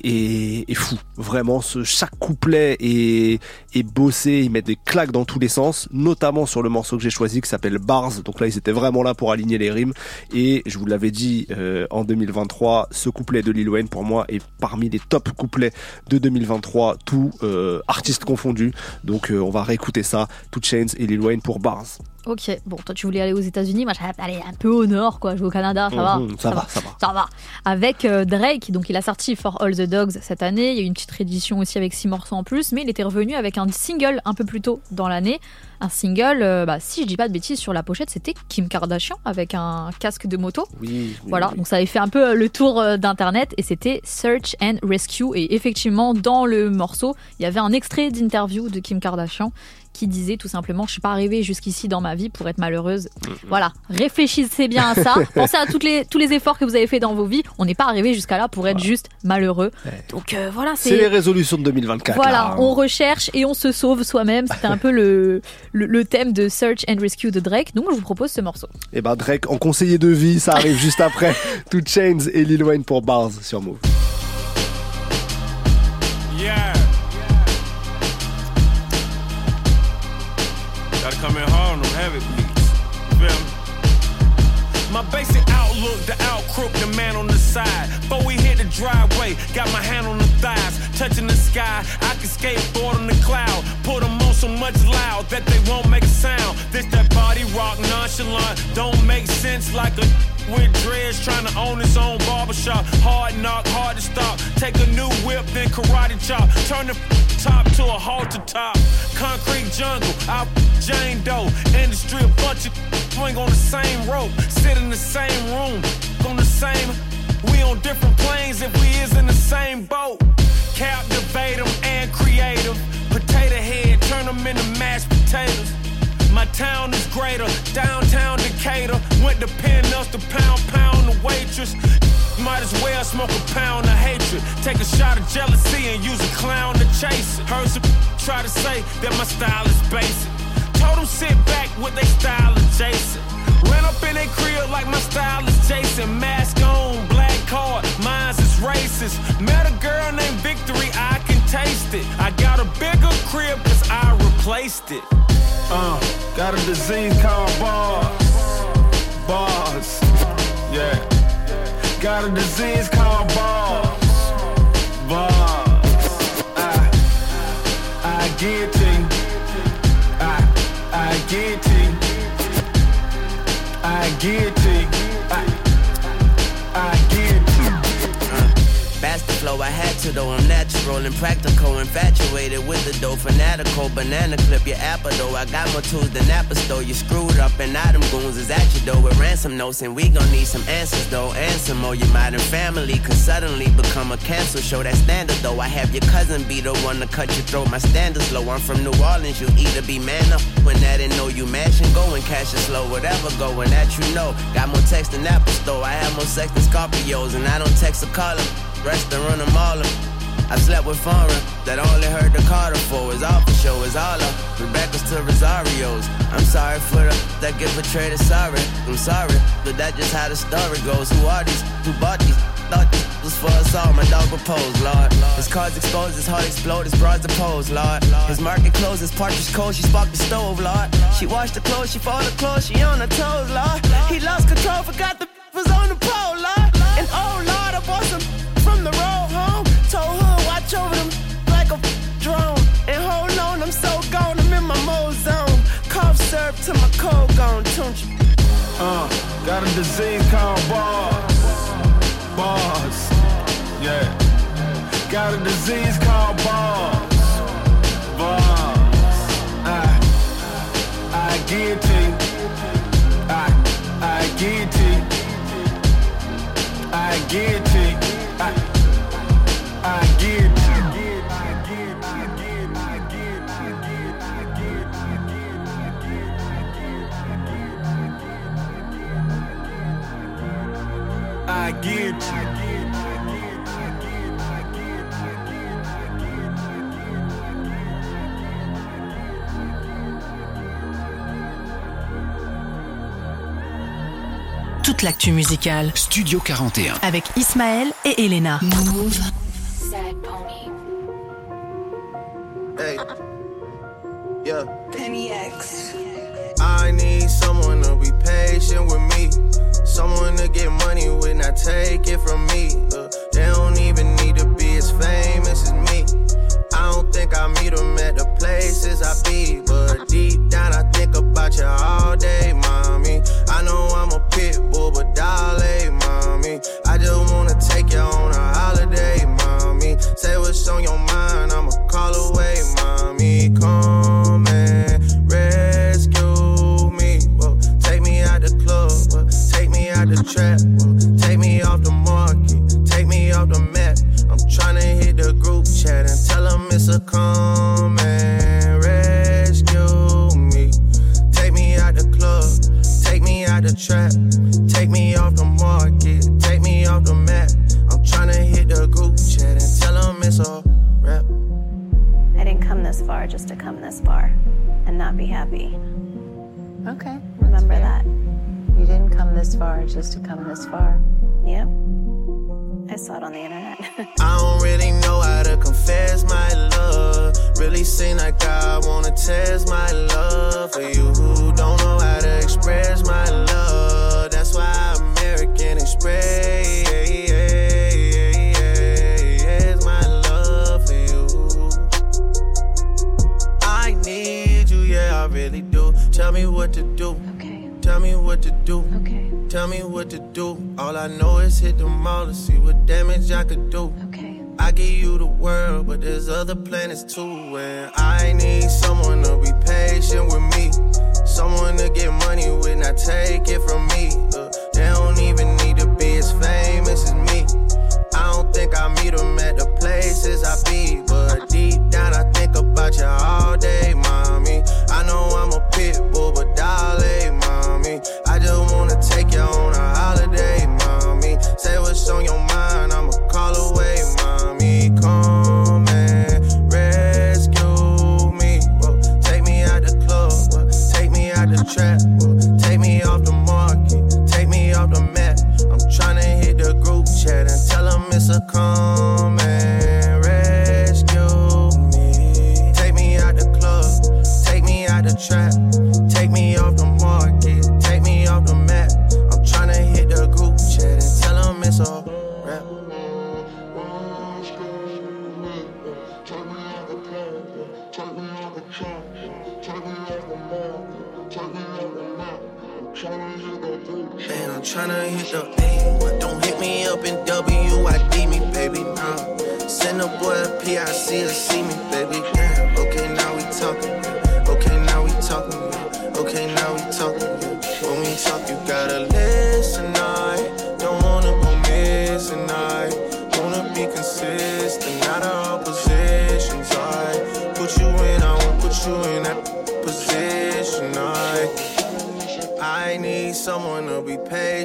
et, et fou. Vraiment, ce, chaque couplet est, est bossé, ils mettent des claques dans tous les sens, notamment sur le morceau que j'ai choisi qui s'appelle Bars. Donc là, ils étaient vraiment là pour aligner les rimes. Et je vous l'avais dit euh, en 2023, ce couplet de Lil Wayne pour moi est parmi les top couplets de 2023, tout euh, artistes confondus. Donc euh, on va réécouter ça, Two Chains et Lil Wayne pour Bars. Ok, bon, toi tu voulais aller aux États-Unis, moi j'allais aller un peu au nord, quoi. Je vais au Canada, ça va. Mhm, ça va, ça va. Ça va. Avec euh, Drake, donc il a sorti For All the Dogs cette année. Il y a eu une petite réédition aussi avec six morceaux en plus, mais il était revenu avec un single un peu plus tôt dans l'année. Un single, euh, bah, si je dis pas de bêtises, sur la pochette, c'était Kim Kardashian avec un casque de moto. Oui. Voilà, oui. donc ça avait fait un peu euh, le tour euh, d'internet et c'était Search and Rescue. Et effectivement, dans le morceau, il y avait un extrait d'interview de Kim Kardashian qui disait tout simplement Je suis pas arrivée jusqu'ici dans ma vie pour être malheureuse. Voilà, réfléchissez bien à ça. Pensez à toutes les, tous les efforts que vous avez fait dans vos vies. On n'est pas arrivé jusqu'à là pour être juste malheureux. Donc euh, voilà, C'est les résolutions de 2024. voilà, là. hein. on recherche et on se sauve soi-même. C'était un peu le, le, le thème de Search and Rescue de Drake. Donc je vous propose ce morceau. Et ben Drake en conseiller de vie, ça arrive juste après. Two Chains et Lil Wayne pour Bars sur Move. Yeah. Crook, the man on the side. Before we hit the driveway, got my hand on the thighs, touching the sky. I can skateboard on the cloud, put them so much loud that they won't make a sound. This that body rock nonchalant, don't make sense like a with dreads trying to own his own barbershop. Hard knock, hard to stop. Take a new whip, then karate chop. Turn the top to a halter top. Concrete jungle, out Jane Doe. Industry, a bunch of swing on the same rope. Sit in the same room, on the same. We on different planes if we is in the same boat. Captivate them and creative. Potato them into mashed potatoes. My town is greater, downtown Decatur. Went to Penn to pound, pound the waitress. Might as well smoke a pound of hatred. Take a shot of jealousy and use a clown to chase it. Heard some try to say that my style is basic. Told them sit back with they style adjacent. Ran up in their crib like my style is Jason. Mask on, black card, mine's is racist. Met a girl named Victory, I taste it. I got a bigger crib cause I replaced it. Uh, got a disease called bars. Bars. Yeah. Got a disease called bars. Bars. I, I get to you. I, I get to you. I get to you. I, I get to you. That's the flow I had though. I'm natural and practical, infatuated with the dough, fanatical. Banana clip your apple though. I got more tools than Apple store. You screwed up and them goons is at your though with ransom notes, and we gon' need some answers though. Answer more. Your modern family could suddenly become a cancel show. That standard though. I have your cousin be the one to cut your throat. My standards low. I'm from New Orleans. You either be man up when that and know you mash and go and cash it slow. Whatever going that you know. Got more text than Apple store. I have more sex than Scorpios, and I don't text or call them. Rest and run them all up. I slept with foreign that only heard the Carter for. Is all for show, is all up. Rebecca's to Rosario's. I'm sorry for the that get betrayed. As sorry, I'm sorry, but that's just how the story goes. Who are these? Who bought these? Thought these was for us all, my dog proposed, Lord. His cards exposed, his heart explode, his bras opposed, Lord. His market closed, his partridge cold, she sparked the stove, Lord. She washed the clothes, she folded the clothes, she on her toes, Lord. He lost control, forgot the was on the pole, Lord. And oh, Lord, got a disease called bars. Bars. Yeah. Got a disease called bars. Bars. I, I get it. I, I get it. I get to. I get it. Toute l'actu musicale. Studio 41. Avec Ismaël et Elena. Move. Hey. Yeah. Penny X. I need someone to be patient with me. Someone to get money with, not take it from me. Uh, they don't even need to be as famous as me. I don't think I meet them at the places I be. But deep down, I think about you all day, mommy. I know I'm a pit bull, but dolly, mommy. I just wanna take you on a holiday, mommy. Say what's on your mind, I'ma call away, mommy. Come and trap, take me off the market, take me off the map. I'm tryna hit the group chat and tell them it's a come far just to come this far. Yep. I saw it on the internet. I don't really know how to confess my love. Really seem like I wanna test my love for you who don't know how to express my love. That's why I'm American Express my love for you. I need you, yeah, I really do. Tell me what to do. Okay. Tell me what to do. Okay. Tell me what to do. All I know is hit the mall to see what damage I could do. Okay. I give you the world, but there's other planets too. And I need someone to be patient with me. Someone to get money with, not take it from me. Uh, they don't even need to be as famous as me. I don't think I meet them at the places I be. But deep down, I think about you all day, mommy. I know I'm a pit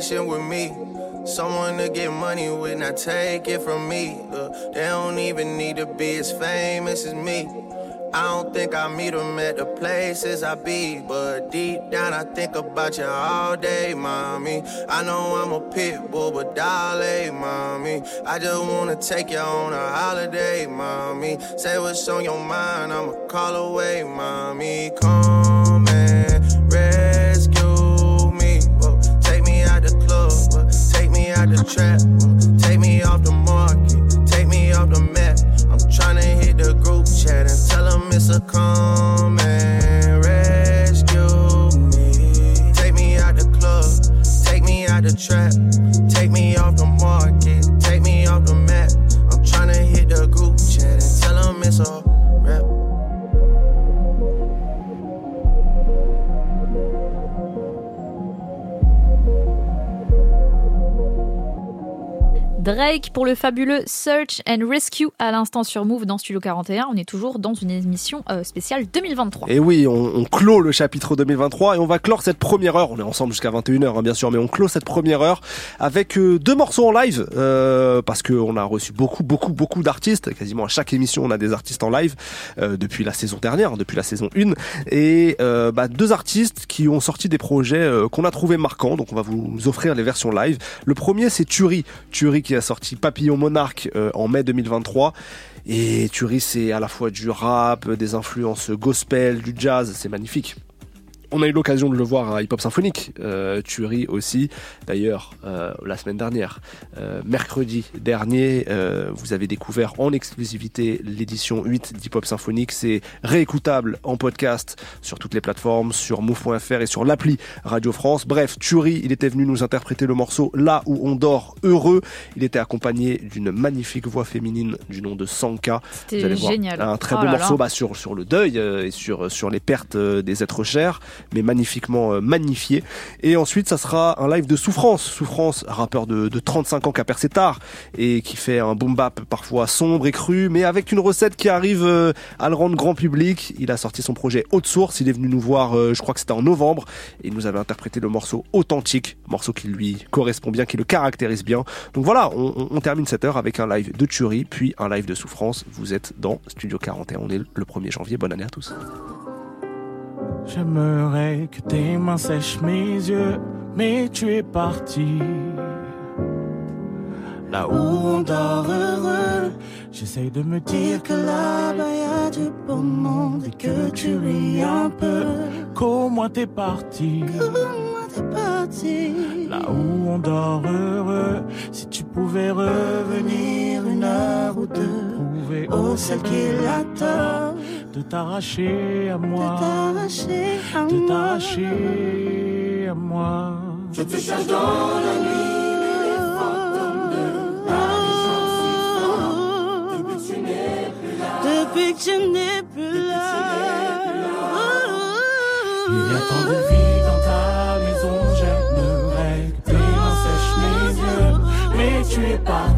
patient with me. Someone to get money with, not take it from me. They don't even need to be as famous as me. I don't think I meet them at the places I be, but deep down I think about you all day, mommy. I know I'm a pit bull, but darling, mommy. I just wanna take you on a holiday, mommy. Say what's on your mind, I'ma call away, mommy. Come trap, whoa, take me off the market, take me off the map. I'm tryna hit the group chat and tell them it's a come and rescue me. Take me out the club, take me out the trap, Drake pour le fabuleux Search and Rescue à l'instant sur Move dans Studio 41. On est toujours dans une émission euh, spéciale 2023. Et oui, on, on clôt le chapitre 2023 et on va clore cette première heure. On est ensemble jusqu'à 21h, hein, bien sûr, mais on clôt cette première heure avec euh, deux morceaux en live euh, parce qu'on a reçu beaucoup, beaucoup, beaucoup d'artistes. Quasiment à chaque émission, on a des artistes en live euh, depuis la saison dernière, hein, depuis la saison 1. Et euh, bah, deux artistes qui ont sorti des projets qu'on a trouvé marquants. Donc on va vous offrir les versions live. Le premier, c'est Turi. Turi qui a sorti Papillon Monarque euh, en mai 2023. Et Turi, c'est à la fois du rap, des influences gospel, du jazz, c'est magnifique. On a eu l'occasion de le voir à Hip Hop Symphonique, euh, Turi aussi. D'ailleurs, euh, la semaine dernière, euh, mercredi dernier, euh, vous avez découvert en exclusivité l'édition 8 d'Hip Hop Symphonique. C'est réécoutable en podcast sur toutes les plateformes, sur move.fr et sur l'appli Radio France. Bref, Turi, il était venu nous interpréter le morceau Là où on dort heureux. Il était accompagné d'une magnifique voix féminine du nom de Sanka. C'était voir génial. un très Oh beau là morceau là. bah, sur, sur le deuil euh, et sur, sur les pertes euh, des êtres chers, mais magnifiquement euh, magnifié. Et ensuite, ça sera un live de Souffrance. Souffrance, rappeur de, de 35 ans qui a percé tard et qui fait un boom bap parfois sombre et cru, mais avec une recette qui arrive euh, à le rendre grand public. Il a sorti son projet Haute Source. Il est venu nous voir, euh, je crois que c'était en novembre, et il nous avait interprété le morceau Authentique, morceau qui lui correspond bien, qui le caractérise bien. Donc voilà, on, on- termine cette heure avec un live de Turi, puis un live de Souffrance. Vous êtes dans Studio 41. On est le 1er janvier. Bonne année à tous. J'aimerais que tes mains sèchent mes yeux, mais tu es parti. Là où on dort heureux, j'essaye de me dire que là-bas y a du beau monde et que tu ris un peu. Comment t'es parti? Comment t'es parti? Là où on dort heureux, si tu pouvais revenir une heure ou deux, prouver au ciel qu'il a tort de t'arracher à moi, de t'arracher à moi. Je te cherche dans la nuit, les fantômes de la Depuis que plus là. Il y a tant de vie dans ta maison, j'aimerais que tes mains sèchent mes yeux, mais tu es parti.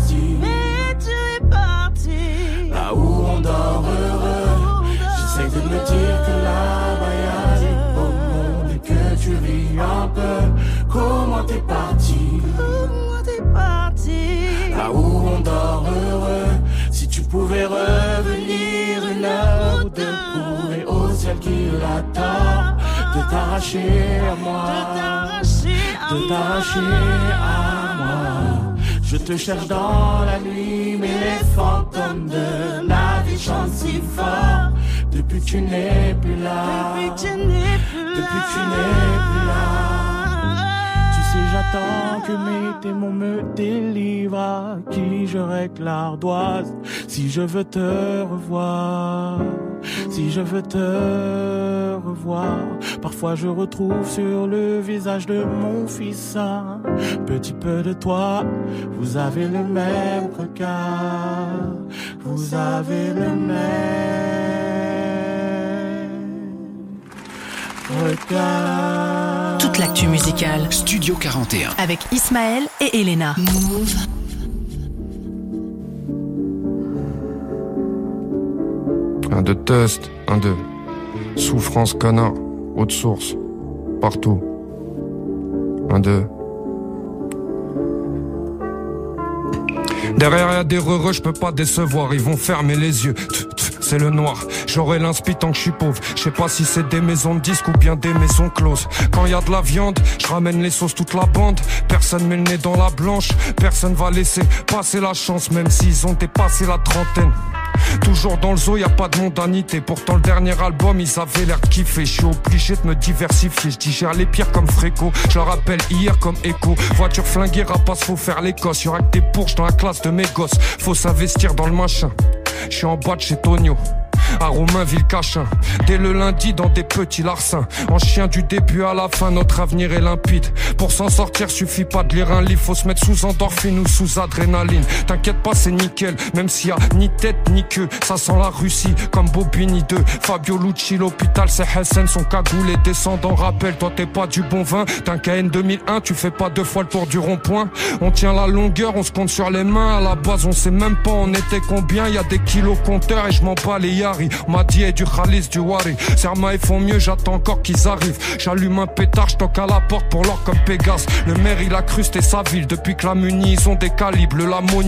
T'arracher à moi, de t'arracher à moi. Je te cherche dans la nuit, mais les fantômes de la vie chantent si fort. Depuis tu n'es plus là, Depuis que tu n'es plus là. depuis que tu n'es plus là. Tu sais, j'attends que mes démons me délivrent. À qui je règle l'ardoise si je veux te revoir. Si je veux te revoir, parfois je retrouve sur le visage de mon fils un petit peu de toi. Vous avez le même regard, vous avez le même regard. Toute l'actu musicale. Studio 41. Avec Ismaël et Elena. Move. Un de test, un de souffrance connard, haute source, partout. Un de. Derrière y'a des heureux, je peux pas décevoir, ils vont fermer les yeux. C'est le noir. J'aurai l'inspi tant que je suis pauvre. Je sais pas si c'est des maisons de disques ou bien des maisons closes. Quand y a de la viande, je ramène les sauces toute la bande. Personne met le nez dans la blanche, personne va laisser passer la chance, même s'ils ont dépassé la trentaine. Toujours dans le zoo, y a pas de mondanité. Pourtant, le dernier album, ils avaient l'air de kiffer. Je suis obligé de me diversifier. Je digère les pires comme Fréco. Je rappelle hier comme écho. Voiture flinguée, rapace, faut faire l'Écosse. Y'aura que des pourches dans la classe de mes gosses. Faut s'investir dans le machin. Je suis en boîte chez Tonio à Romainville Cachin. Dès le lundi dans des petits larcins. En chien du début à la fin, notre avenir est limpide. Pour s'en sortir, suffit pas de lire un livre, faut se mettre sous endorphine ou sous adrénaline. T'inquiète pas, c'est nickel, même s'il y a ni tête ni queue. Ça sent la Russie comme Bobini 2. Fabio Lucci, l'hôpital, c'est Hessen, son cagoule et descendant. Rappelle, toi t'es pas du bon vin. T'as KN 2001, tu fais pas deux fois le tour du rond-point. On tient la longueur, on se compte sur les mains. À la base, on sait même pas on était combien. Y a des kilos compteurs et je m'en bats les yari. M'a dit et du Khalis, du Wari. Serma, ils font mieux, j'attends encore qu'ils arrivent. J'allume un pétard, j'toque à la porte pour l'or comme Pégase. Le maire, il a crusté sa ville. Depuis que la munie, ils ont des calibres. Le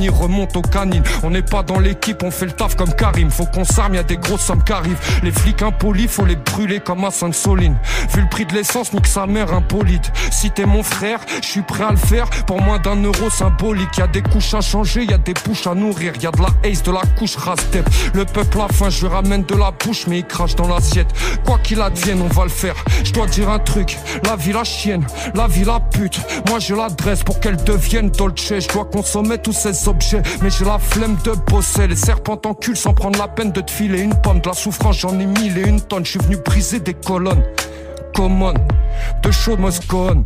remonte aux canines. On n'est pas dans l'équipe, on fait le taf comme Karim. Faut qu'on s'arme, y a des grosses sommes qui arrivent. Les flics impolis, faut les brûler comme à Sainte-Soline. Vu le prix de l'essence, nique sa mère impolide. Si t'es mon frère, je suis prêt à le faire. Pour moins d'un euro symbolique. Y a des couches à changer, y a des bouches à nourrir. Y a de la haze, de la couche rastep. Le peuple a faim, je lui ramène de la bouche, mais il crache dans l'assiette. Quoi qu'il advienne, on va le faire. Je dois dire un truc, la vie la chienne, la vie la pute. Moi je l'adresse pour qu'elle devienne dolce. Je dois consommer tous ces objets, mais j'ai la flemme de bosser. Les serpents cul sans prendre la peine de te filer une pomme. De la souffrance, j'en ai mille et une tonne. Je suis venu briser des colonnes. Common, de chaud Moscone.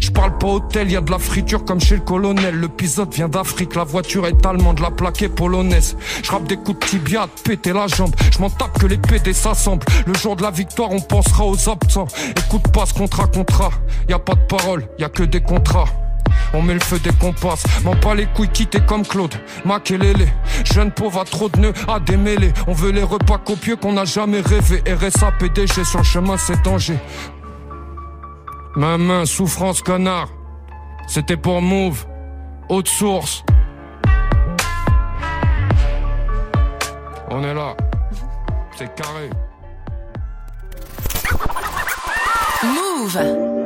Je parle pas hôtel, y a de la friture comme chez le colonel. Le vient d'Afrique, la voiture est allemande, la plaque est polonaise. Je rappe des coups de tibia, de péter la jambe. Je m'en tape que les PD s'assemblent. Le jour de la victoire, on pensera aux absents. Écoute pas ce contrat, contrat. Y a pas de parole, y a que des contrats. On met le feu dès qu'on passe. M'en pas les couilles quitter comme Claude. Makelele. Jeune pauvre à trop de nœuds à démêler. On veut les repas copieux qu'on n'a jamais rêvé. RSA, PDG sur le chemin, c'est danger. Ma main, souffrance, connard. C'était pour Move. Haute source. On est là. C'est carré. Move.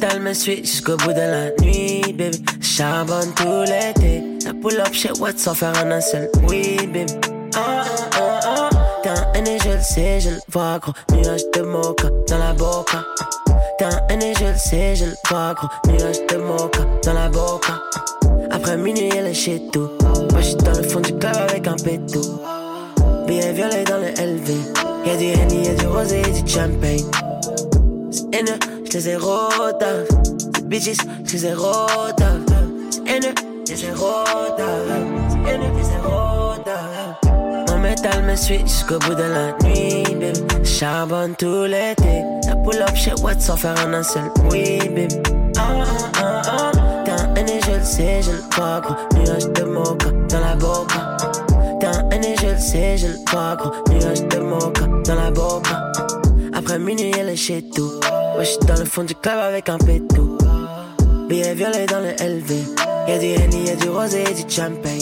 Métal me suit jusqu'au bout de la nuit, baby. Charbonne tout l'été. Ça pull up chez Watt sans faire un seul oui, baby. Ah, ah, ah, ah. T'es un aîné, je le sais, je le vois, gros. Nuage de mocha dans la boca. T'es un aîné, je le sais, je le vois, gros. Nuage de mocha dans la boca. Après minuit, elle est chez tout. Moi, j'suis dans le fond du club avec un pétou. Billet violet dans le LV. Y'a du Henny, y'a du rosé, y'a du champagne. C'est ai rodave. C'est bitches, rodave. C'est haineux, j'les ai rodave. C'est haineux, j'les ai rodave. Mon métal me suit jusqu'au bout de la nuit, baby. Charbonne tout l'été. Ça pull up chez Watt sans faire un seul oui, baby. Ah, ah, ah, ah. T'es un je le sais, je le vois, gros. Nuage de mocha dans la boca. T'es un je le sais, je le vois, gros. Nuage de mocha dans la boca. Après minuit, elle est chez tout. Moi, j'suis dans le fond du club avec un pétou. Billet violet dans le LV. Y'a du Henny, y'a du rosé, y'a du champagne.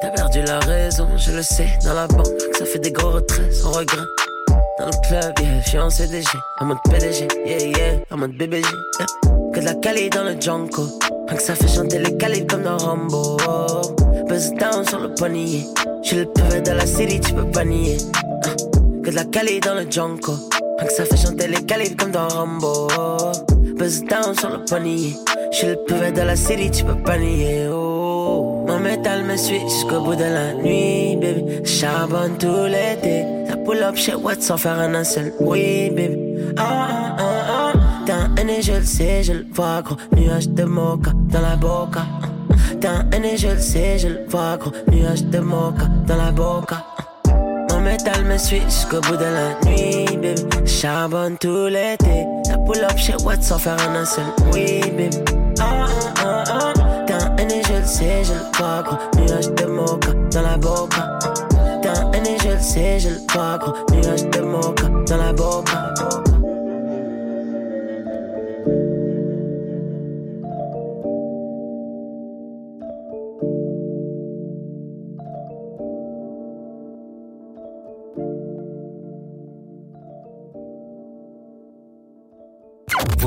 T'as perdu la raison, je le sais. Dans la banque, ça fait des gros retraits sans regret. Dans le club, yeah, j'suis en CDG. En mode PDG, yeah, yeah. En mode BBG. Que de la Cali dans le Junko. Rien que ça fait chanter les calibres comme dans Rambo. Buzz down sur le poignet. J'suis le plus de la city, tu peux pas nier. Hein. Que de la Cali dans le Junko. Rien que ça fait chanter les calibres comme dans Rambo. Buzz down sur le poignet. J'suis le plus de la city, tu peux pas nier. Oh. Mon métal me suit jusqu'au bout de la nuit, baby. Charbonne tout l'été. Ça pull up chez Watt sans faire un seul oui, baby. Ah, ah, ah, ah. T'es un aîné, je le sais, je le vois, gros. Nuage de mocha dans la boca. T'es un aîné, je le sais, je le vois, gros. Nuage de mocha dans la boca. Métal me suit jusqu'au bout de la nuit, baby. Charbonne tout l'été. Ça pull up chez Watt sans faire un seul oui, baby. Ah, ah, ah, ah. T'es un aîné, je le sais, je le vois, gros. Nuage de mocha dans la boca. T'es un haine je le sais, je le vois, gros. Nuage de mocha dans la boca.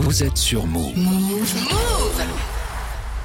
Vous êtes sur Move.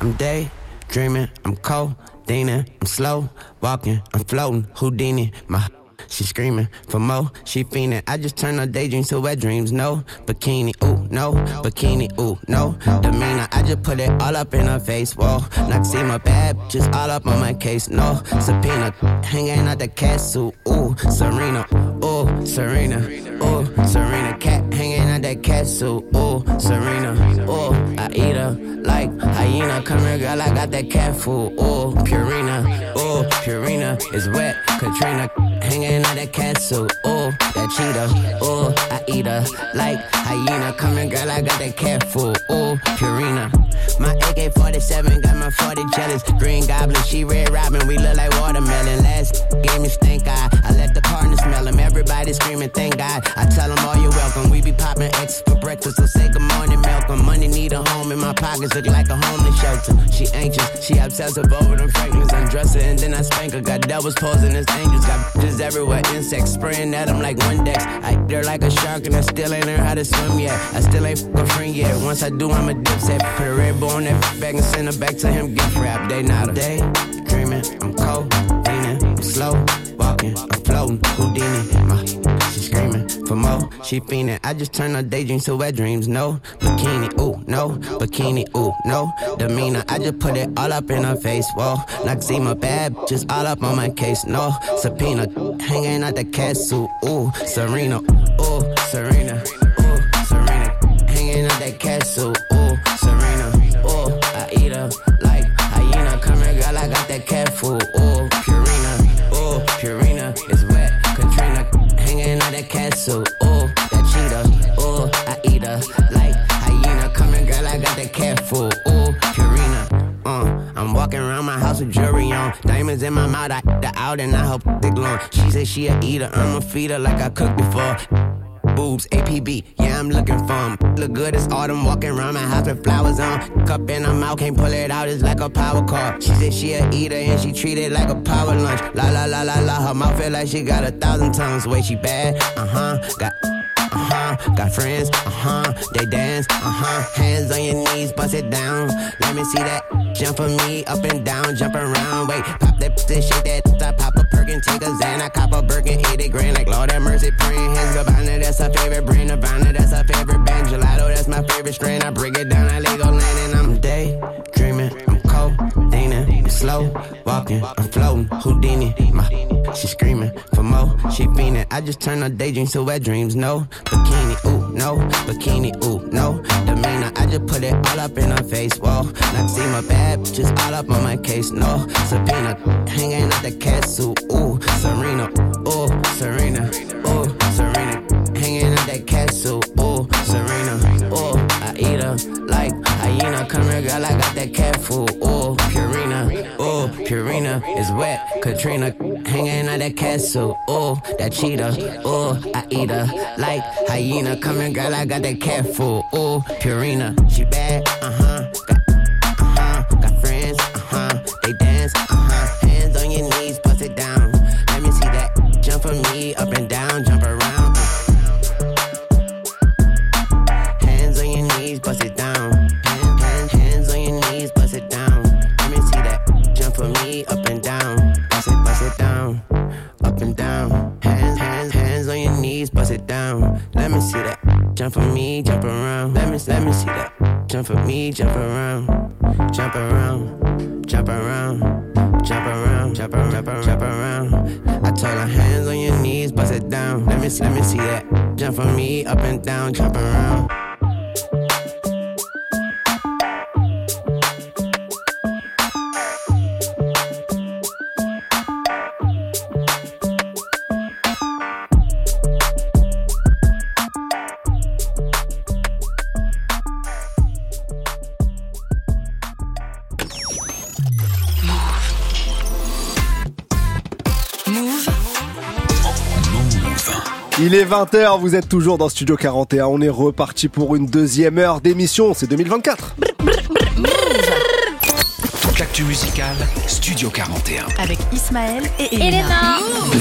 I'm day dreaming, I'm cold, leaning, I'm slow walking, I'm floating, Houdini, my she screaming for more, she fiending. I just turn her daydreams to wet dreams. No bikini, ooh no bikini, ooh no demeanor. I just put it all up in her face. Whoa, not see my bad, just all up on my case. No subpoena, hanging out the castle. Ooh Serena, ooh Serena, ooh Serena, cat hanging out that castle. Ooh Serena, ooh I eat her like hyena. Come here, girl, I got that cat food. Ooh Purina, ooh Purina is wet. Katrina hanging out that castle. Ooh that cheetah. Ooh I eat her like hyena. Come here, girl, I got that cat food. Ooh Purina. My AK-47 got my 40 jealous. Green Goblin, she Red Robin. We look like watermelon. Last game me stink eye. I let the partner smell them. Everybody screaming, thank God. I tell them all you're welcome. We be popping X for breakfast. So say good morning, Malcolm. Money need a home in my pockets. Look like a homeless shelter. She anxious. She obsessive over them fragments. Undress her and then I spank her. Got devils posing as angels. Got bitches everywhere. Insects spraying at them like Windex. I eat her like a shark and I still ain't learned how to swim yet. I still ain't a friend yet. Once I do, I'm a dipset. Put a red on that bag and send her back to him. Gift wrap. day not a day. Dreaming. I'm cold. Leaning. I'm slow. Walking. I'm floating. Houdini. My she screaming for more. She fiending. I just turn her daydreams to wet dreams. No bikini, ooh, no bikini, ooh, no demeanor. I just put it all up in her face. Whoa, like see my bad, just all up on my case. No subpoena, hanging out the castle. Ooh, Serena, ooh, Serena, ooh, Serena, hanging out that castle. Food. Ooh, Purina, ooh, Purina is wet. Katrina hanging out that castle. Oh, that cheetah. oh, I eat her like hyena. Here, girl, I got that cat food. Ooh, Purina. Uh, I'm walking around my house with jewelry on. Diamonds in my mouth, I the out and I hope they glowing. She said she a eater, I'ma feed her like I cooked before. Boobs, APB, yeah, I'm looking for for 'em. Look good as autumn, walking around my house with flowers on. Cup in her mouth, can't pull it out, it's like a power car. She said she a eater and she treat it like a power lunch. La la la la la, her mouth feel like she got a thousand tongues. Way she bad, uh huh, got uh-huh. Got friends, uh-huh. They dance, uh-huh. Hands on your knees, bust it down. Let me see that. Jump for me, up and down, jump around. Wait, pop that shit, shake that. I pop a perk and take a Xan. I cop a Birkin, 80 grand. Like Lord have mercy, praying. Hands Gabbana, that's her favorite brand. Nirvana, that's her favorite band. Gelato, that's my favorite strain. I break it down, I Lego land, and I'm day slow walking, I'm floating. Houdini, my she screaming for more. She fiending. I just turn her daydreams to wet dreams. No bikini, ooh, no bikini, ooh, no demeanor. I just put it all up in her face. Whoa, not see my bad, just all up on my case. No subpoena, hanging out the castle. Ooh, Serena, ooh, Serena, ooh, Serena, hanging out that castle. Ooh, Serena, ooh, I eat her like hyena. Come here, girl, I got that cat food. Ooh, Purina, ooh, Purina is wet. Katrina, hanging out that castle. Ooh, that cheetah. Ooh, I eat her like hyena. Come here, girl, I got that cat food. Ooh, Purina, she bad. Uh huh. Got, uh huh. Got friends. Uh huh. They dance. Uh huh. Hands on your knees, bust it down. Let me see that. Jump for me, up and down, Let me, see that. Jump for me, jump around. Jump around. Jump around. Jump around, jump around, jump around, jump around. I told her hands on your knees, bust it down. Let me, let me see that. Jump for me, up and down, jump around. Il est 20h, vous êtes toujours dans Studio 41. On est reparti pour une deuxième heure d'émission. C'est 2024. Toute l'actu musicale, Studio 41. Avec Ismaël et Elena. Elena.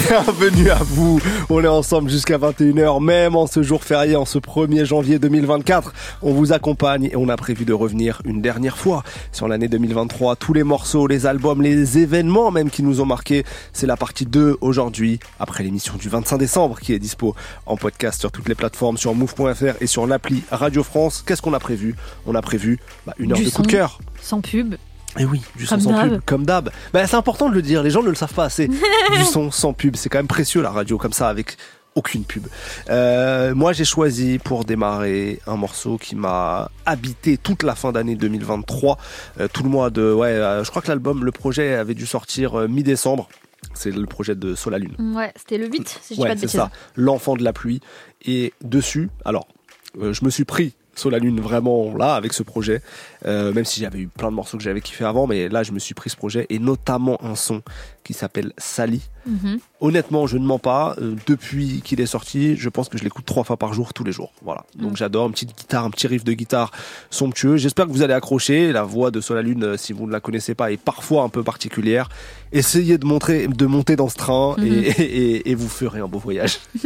Bienvenue à vous. On est ensemble jusqu'à 21h, même en ce jour férié, en ce 1er janvier 2024. On vous accompagne et on a prévu de revenir une dernière fois sur l'année 2023. Tous les morceaux, les albums, les événements même qui nous ont marqués. C'est la partie 2 aujourd'hui, après l'émission du 25 décembre qui est dispo en podcast sur toutes les plateformes, sur move.fr et sur l'appli Radio France. Qu'est-ce qu'on a prévu? On a prévu bah, une heure Du de coup de cœur. Sans pub. Et oui, du son Comme sans pub, comme d'hab. Bah, c'est important de le dire, les gens ne le savent pas assez. du son sans pub, c'est quand même précieux la radio comme ça avec aucune pub. Euh, moi, j'ai choisi pour démarrer un morceau qui m'a habité toute la fin d'année 2023, euh, tout le mois de ouais, euh, je crois que l'album, le projet avait dû sortir mi-décembre. C'est le projet de Solalune. Ouais, c'était le 8, si je dis Ouais, pas de c'est ça. L'enfant de la pluie. Et dessus, alors, euh, je me suis pris sur la lune vraiment là avec ce projet, euh, même si j'avais eu plein de morceaux que j'avais kiffé avant, mais là je me suis pris ce projet et notamment un son qui s'appelle Sally. Mhm. Honnêtement, je ne mens pas. euh, depuis qu'il est sorti, je pense que je l'écoute trois fois par jour, tous les jours. Voilà. Donc Mm. j'adore une petite guitare, un petit riff de guitare somptueux. J'espère que vous allez accrocher. La voix de Solalune, euh, si vous ne la connaissez pas, est parfois un peu particulière. Essayez de montrer, de monter dans ce train et, Mhm. et- et- et vous ferez un beau voyage.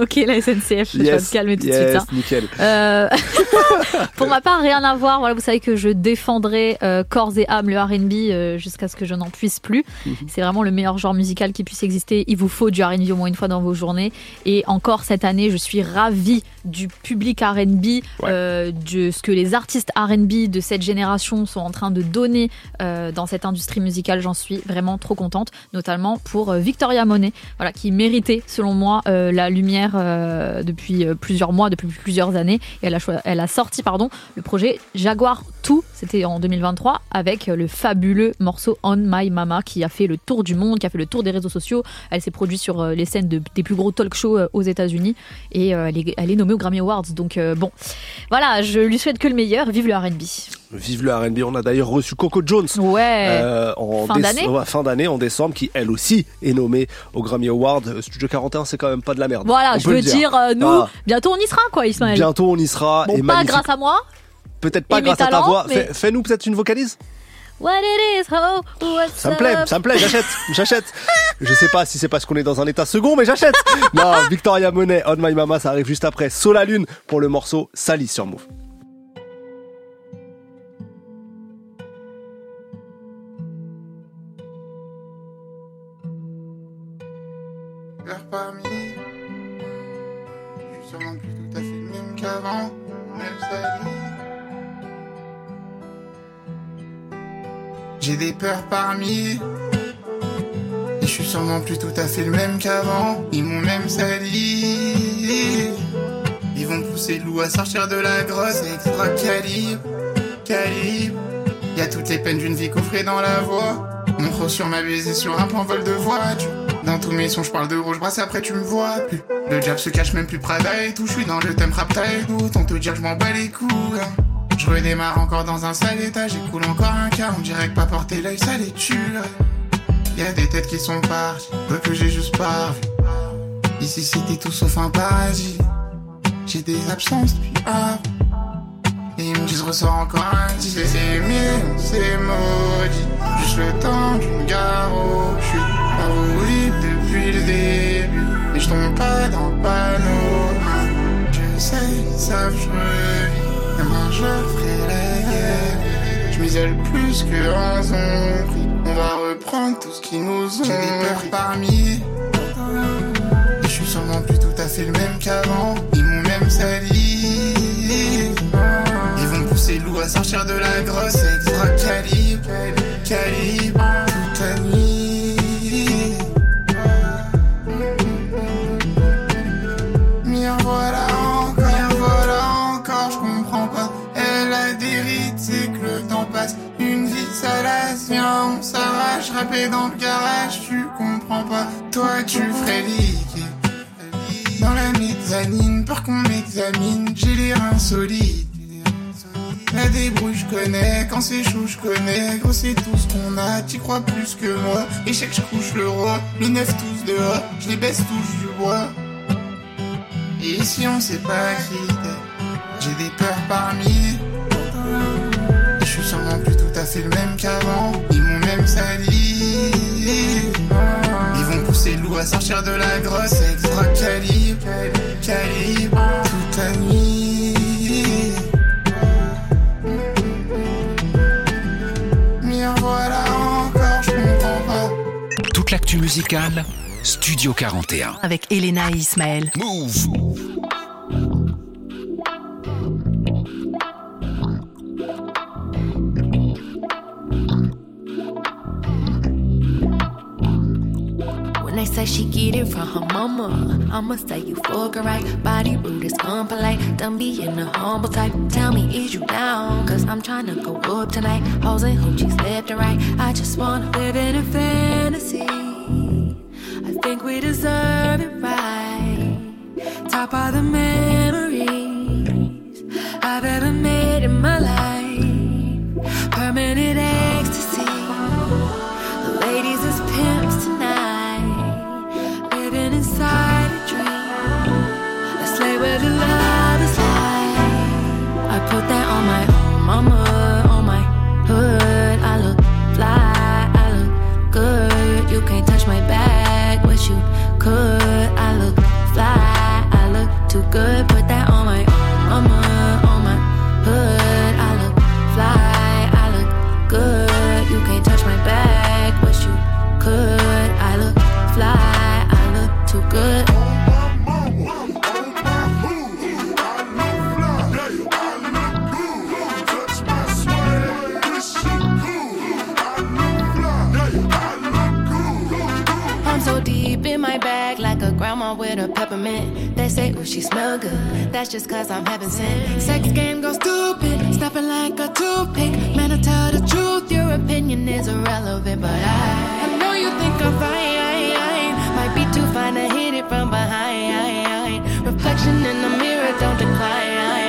ok, la SNCF, je vais Yes, te calmer tout de yes, suite. hein. nickel. Euh, pour ma part, rien à voir. Voilà, vous savez que je défendrai euh, corps et âme le R&B euh, jusqu'à ce que je n'en puisse plus. Mhm. C'est vraiment le meilleur genre musical qui puisse exister. Il vous faut du R&B au moins une fois dans vos journées. Et encore cette année, je suis ravie du public R&B, euh, de ce que les artistes R&B de cette génération sont en train de donner dans cette industrie musicale. J'en suis vraiment trop contente, notamment pour Victoria Monet, voilà, qui méritait, selon moi, la lumière depuis plusieurs mois, depuis plusieurs années. Et elle a, elle a sorti pardon, le projet Jaguar 2, c'était en 2023, avec le fabuleux morceau On My Mama qui a fait le tour du monde, qui a fait le tour des réseaux sociaux. Elle s'est produite sur euh, les scènes de- des plus gros talk shows euh, aux États-Unis et euh, elle, est, elle est nommée aux Grammy Awards. Donc euh, bon, voilà, je lui souhaite que le meilleur. Vive le RB. Vive le R&B. On a d'ailleurs reçu Coco Jones. Ouais. euh, en Fin d'année. ouais, fin d'année, en décembre, qui elle aussi est nommée au Grammy Award. Studio 41, c'est quand même pas de la merde. Voilà, On je veux dire, euh, nous, Ah, bientôt on y sera, quoi, Ismaël. bientôt on y sera. Bon, et pas magnifique. grâce à moi. Peut-être pas grâce à ta voix. mais- Fais-nous peut-être une vocalise. What it is, ho, what's Ça me plaît, up? ça me plaît, j'achète, j'achète. Je sais pas si c'est parce qu'on est dans un état second, mais j'achète. Non, Victoria Monet, On My Mama, ça arrive juste après. Sola Lune pour le morceau Sally sur Move. Parmi Je suis sûrement plus tout à fait le même qu'avant Même J'ai des peurs parmi Et je suis sûrement plus tout à fait le même qu'avant. Ils m'ont même sali Ils vont pousser le loup à sortir de la grosse Extra calibre. Calibre Y'a toutes les peines d'une vie coffrée dans la voix Mon croc sur ma baisée sur un plan vol de voiture. Dans tous mes sons je parle de rouge brasse après tu me vois plus. Le diable se cache même plus Prada et tout Je suis dans le thème rap doute On te dire je m'en bats les couilles. Je redémarre encore dans un sale état J'écoule encore un cas On dirait que pas porter l'œil ça les tue. Y'a des têtes qui sont parties Peu que j'ai juste pas vu. Ici c'était tout sauf un paradis. J'ai des absences depuis avant. Et ils me disent ressort encore un disque C'est mieux, c'est maudit. Juste le temps d'une garo Je suis pas voulu depuis le début. Et je tombe pas dans le panneau Je sais, savent, je Demain je ferai la guerre. Je m'isole plus que zombie On va reprendre tout ce qui nous ont J'ai des peurs parmi Et je suis sûrement plus tout à fait le même qu'avant. Ils m'ont même sali. Ils vont pousser loup à sortir de la grosse. Extra calibre, calibre rapper dans le garage Tu comprends pas, toi tu ferais liquer dans la mezzanine, peur qu'on m'examine, j'ai les reins solides. La débrouille, je connais, quand c'est chaud, je connais. Gros, c'est tout ce qu'on a, t'y crois plus que moi. Échec, je couche le roi, les neuf tous dehors, je les baisse tous du bois. Et si on sait pas quitter, j'ai des peurs parmi. Plus tout à fait le même qu'avant. Ils m'ont même sali. Ils vont pousser le loup à sortir de la grosse extra calibre, calibre toute la nuit. Voilà encore, je comprends pas. Toute l'actu musicale, Studio 41. Avec Elena et Ismaël. Move say she get it from her mama, I'ma say you fuck right. Body rude is unpolite. Don't be in a humble type. Tell me, is you down? Cause I'm trying to go up tonight. Hoes and hoochies left and right. I just wanna live in a fantasy. I think we deserve it right. Top of the memories I've ever made in my my a peppermint. They say, ooh, she smell good. That's just cause I'm having sin. Sex game goes stupid, stopping like a toothpick. Man, I tell the truth, your opinion is irrelevant. But I, I know you think I'm fine. Might be too fine to hit it from behind. Reflection in the mirror, don't decline.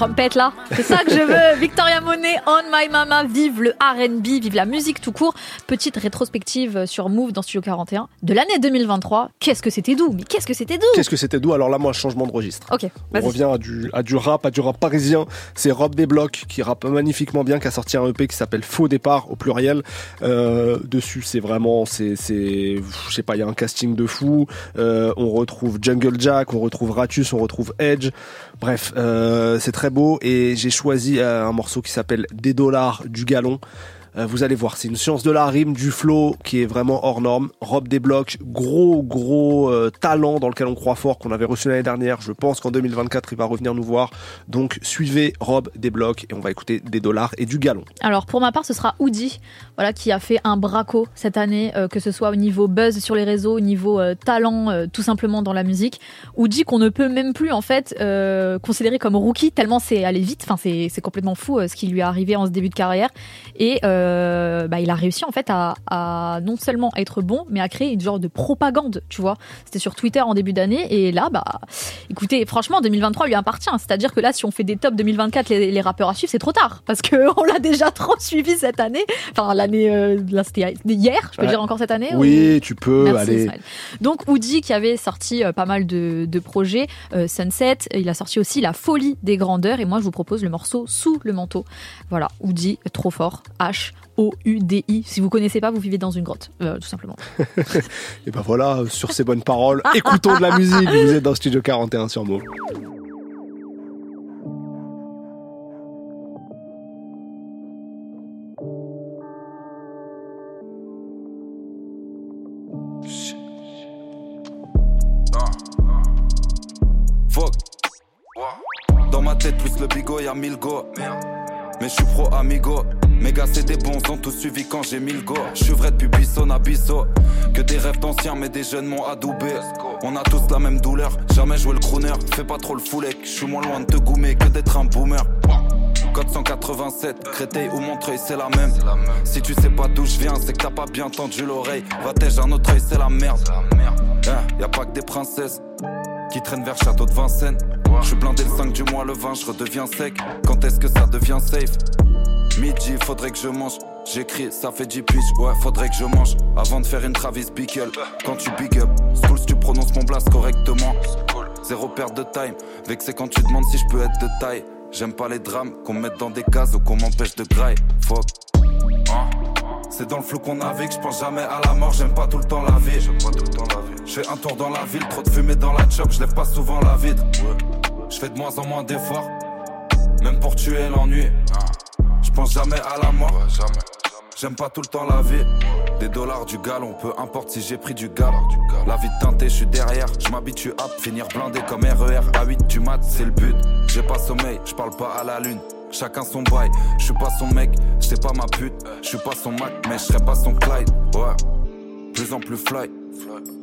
Trompette là, c'est ça que je veux. Victoria Monet, On My Mama, vive le R&B, vive la musique tout court. Petite rétrospective sur Move dans Studio 41 de l'année 2023. Qu'est-ce que c'était doux Mais qu'est-ce que c'était doux Qu'est-ce que c'était doux? Alors là, moi, changement de registre. Ok, On revient à du, à du rap, à du rap parisien. C'est Rob Desblocs qui rappe magnifiquement bien, qui a sorti un EP qui s'appelle Faux Départ au pluriel. Euh, dessus, c'est vraiment, c'est, c'est, je sais pas, il y a un casting de fou. Euh, on retrouve Jungle Jack, on retrouve Ratus, on retrouve Edge. Bref, euh, c'est très beau et j'ai choisi un morceau qui s'appelle Des dollars du galon. Euh, vous allez voir, c'est une science de la rime, du flow qui est vraiment hors norme. Rob Desblocs, gros gros euh, talent dans lequel on croit fort, qu'on avait reçu l'année dernière. Je pense qu'en 2024, il va revenir nous voir. Donc suivez Rob Desblocs et on va écouter des dollars et du galon. Alors pour ma part, ce sera Oudi, voilà, qui a fait un braco cette année, euh, que ce soit au niveau buzz sur les réseaux, au niveau talent, tout simplement dans la musique. Oudi qu'on ne peut même plus en fait considérer comme rookie tellement c'est allé vite. Enfin c'est complètement fou ce qui lui est arrivé en ce début de carrière. Et euh, bah, il a réussi en fait à, à non seulement être bon, mais à créer une genre de propagande, tu vois. C'était sur Twitter en début d'année et là, bah, écoutez, franchement 2023 lui appartient. C'est-à-dire que là, si on fait des tops 2024, les, les rappeurs à suivre, c'est trop tard parce que on l'a déjà trop suivi cette année. Enfin l'année, euh, là c'était hier, je peux Ouais. dire encore cette année. Oui, ou- tu peux, Merci, allez. Ismaël. Donc Woody qui avait sorti euh, pas mal de, de projets, euh, Sunset, il a sorti aussi La folie des grandeurs et moi je vous propose le morceau Sous le manteau. Voilà, Woody, trop fort, H, H-O-U-D-I. Si vous connaissez pas, vous vivez dans une grotte, euh, tout simplement. Et ben voilà, sur ces bonnes paroles, écoutons de la musique. Vous êtes dans Studio 41 sur Move. Fuck. Dans ma tête, plus le bigot, y'a mille go. Mais je suis pro amigo. Mes c'est des bons, ont tout suivi quand j'ai mille go. Je suis vrai depuis Bisson à. Que des rêves d'anciens, mais des jeunes m'ont adoubé. On a tous la même douleur, jamais joué le crooner. Fais pas trop le foulec, je suis moins loin de te goumer que d'être un boomer. Code 187, Créteil ou Montreuil, c'est la même. Si tu sais pas d'où je viens, c'est que t'as pas bien tendu l'oreille. Va-t'ège un autre œil, c'est la merde. Hein, y a pas que des princesses qui traînent vers Château de Vincennes. Je suis blindé le 5 du mois, le 20, je redeviens sec. Quand est-ce que ça devient safe? Midi, faudrait que je mange. J'écris, ça fait 10 pitch, ouais, faudrait que je mange. Avant de faire une Travis Bickle, quand tu big up, Schools, tu prononces mon blast correctement. Zéro perte de time, vexé quand tu demandes si je peux être de taille. J'aime pas les drames, qu'on me mette dans des cases ou qu'on m'empêche de graille. Fuck. Hein? C'est dans le flou qu'on navigue, je pense jamais à la mort, j'aime pas tout le temps la vie. Je fais un tour dans la ville, trop de fumée dans la chope, je lève pas souvent la vide. Je fais de moins en moins d'efforts, même pour tuer l'ennui. Pense jamais à la mort. J'aime pas tout le temps la vie. Des dollars, du galon, peu importe si j'ai pris du gal. La vie teintée, je suis derrière. Je m'habitue à finir blindé comme RER. À 8 du mat, c'est le but. J'ai pas sommeil, je parle pas à la lune. Chacun son bail, je suis pas son mec, j'sais pas ma pute, je suis pas son Mac, mais je serai pas son Clyde, ouais. Plus en plus fly,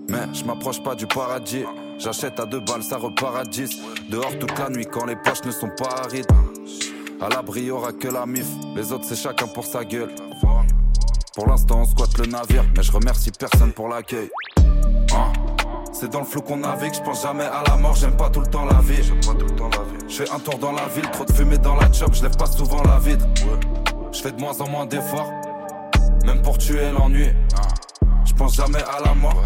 mais je m'approche pas du paradis. J'achète à deux balles, ça repart à 10. Dehors toute la nuit quand les poches ne sont pas arides. À l'abri, y'aura que la mif, les autres c'est chacun pour sa gueule. Pour l'instant, on squatte le navire, mais je remercie personne pour l'accueil. Hein? C'est dans le flou qu'on navigue, je pense jamais à la mort, j'aime pas tout le temps la vie. Je fais un tour dans la ville, trop de fumée dans la chop, je lève pas souvent la vide. Je fais de moins en moins d'efforts, même pour tuer l'ennui. Je pense jamais à la mort,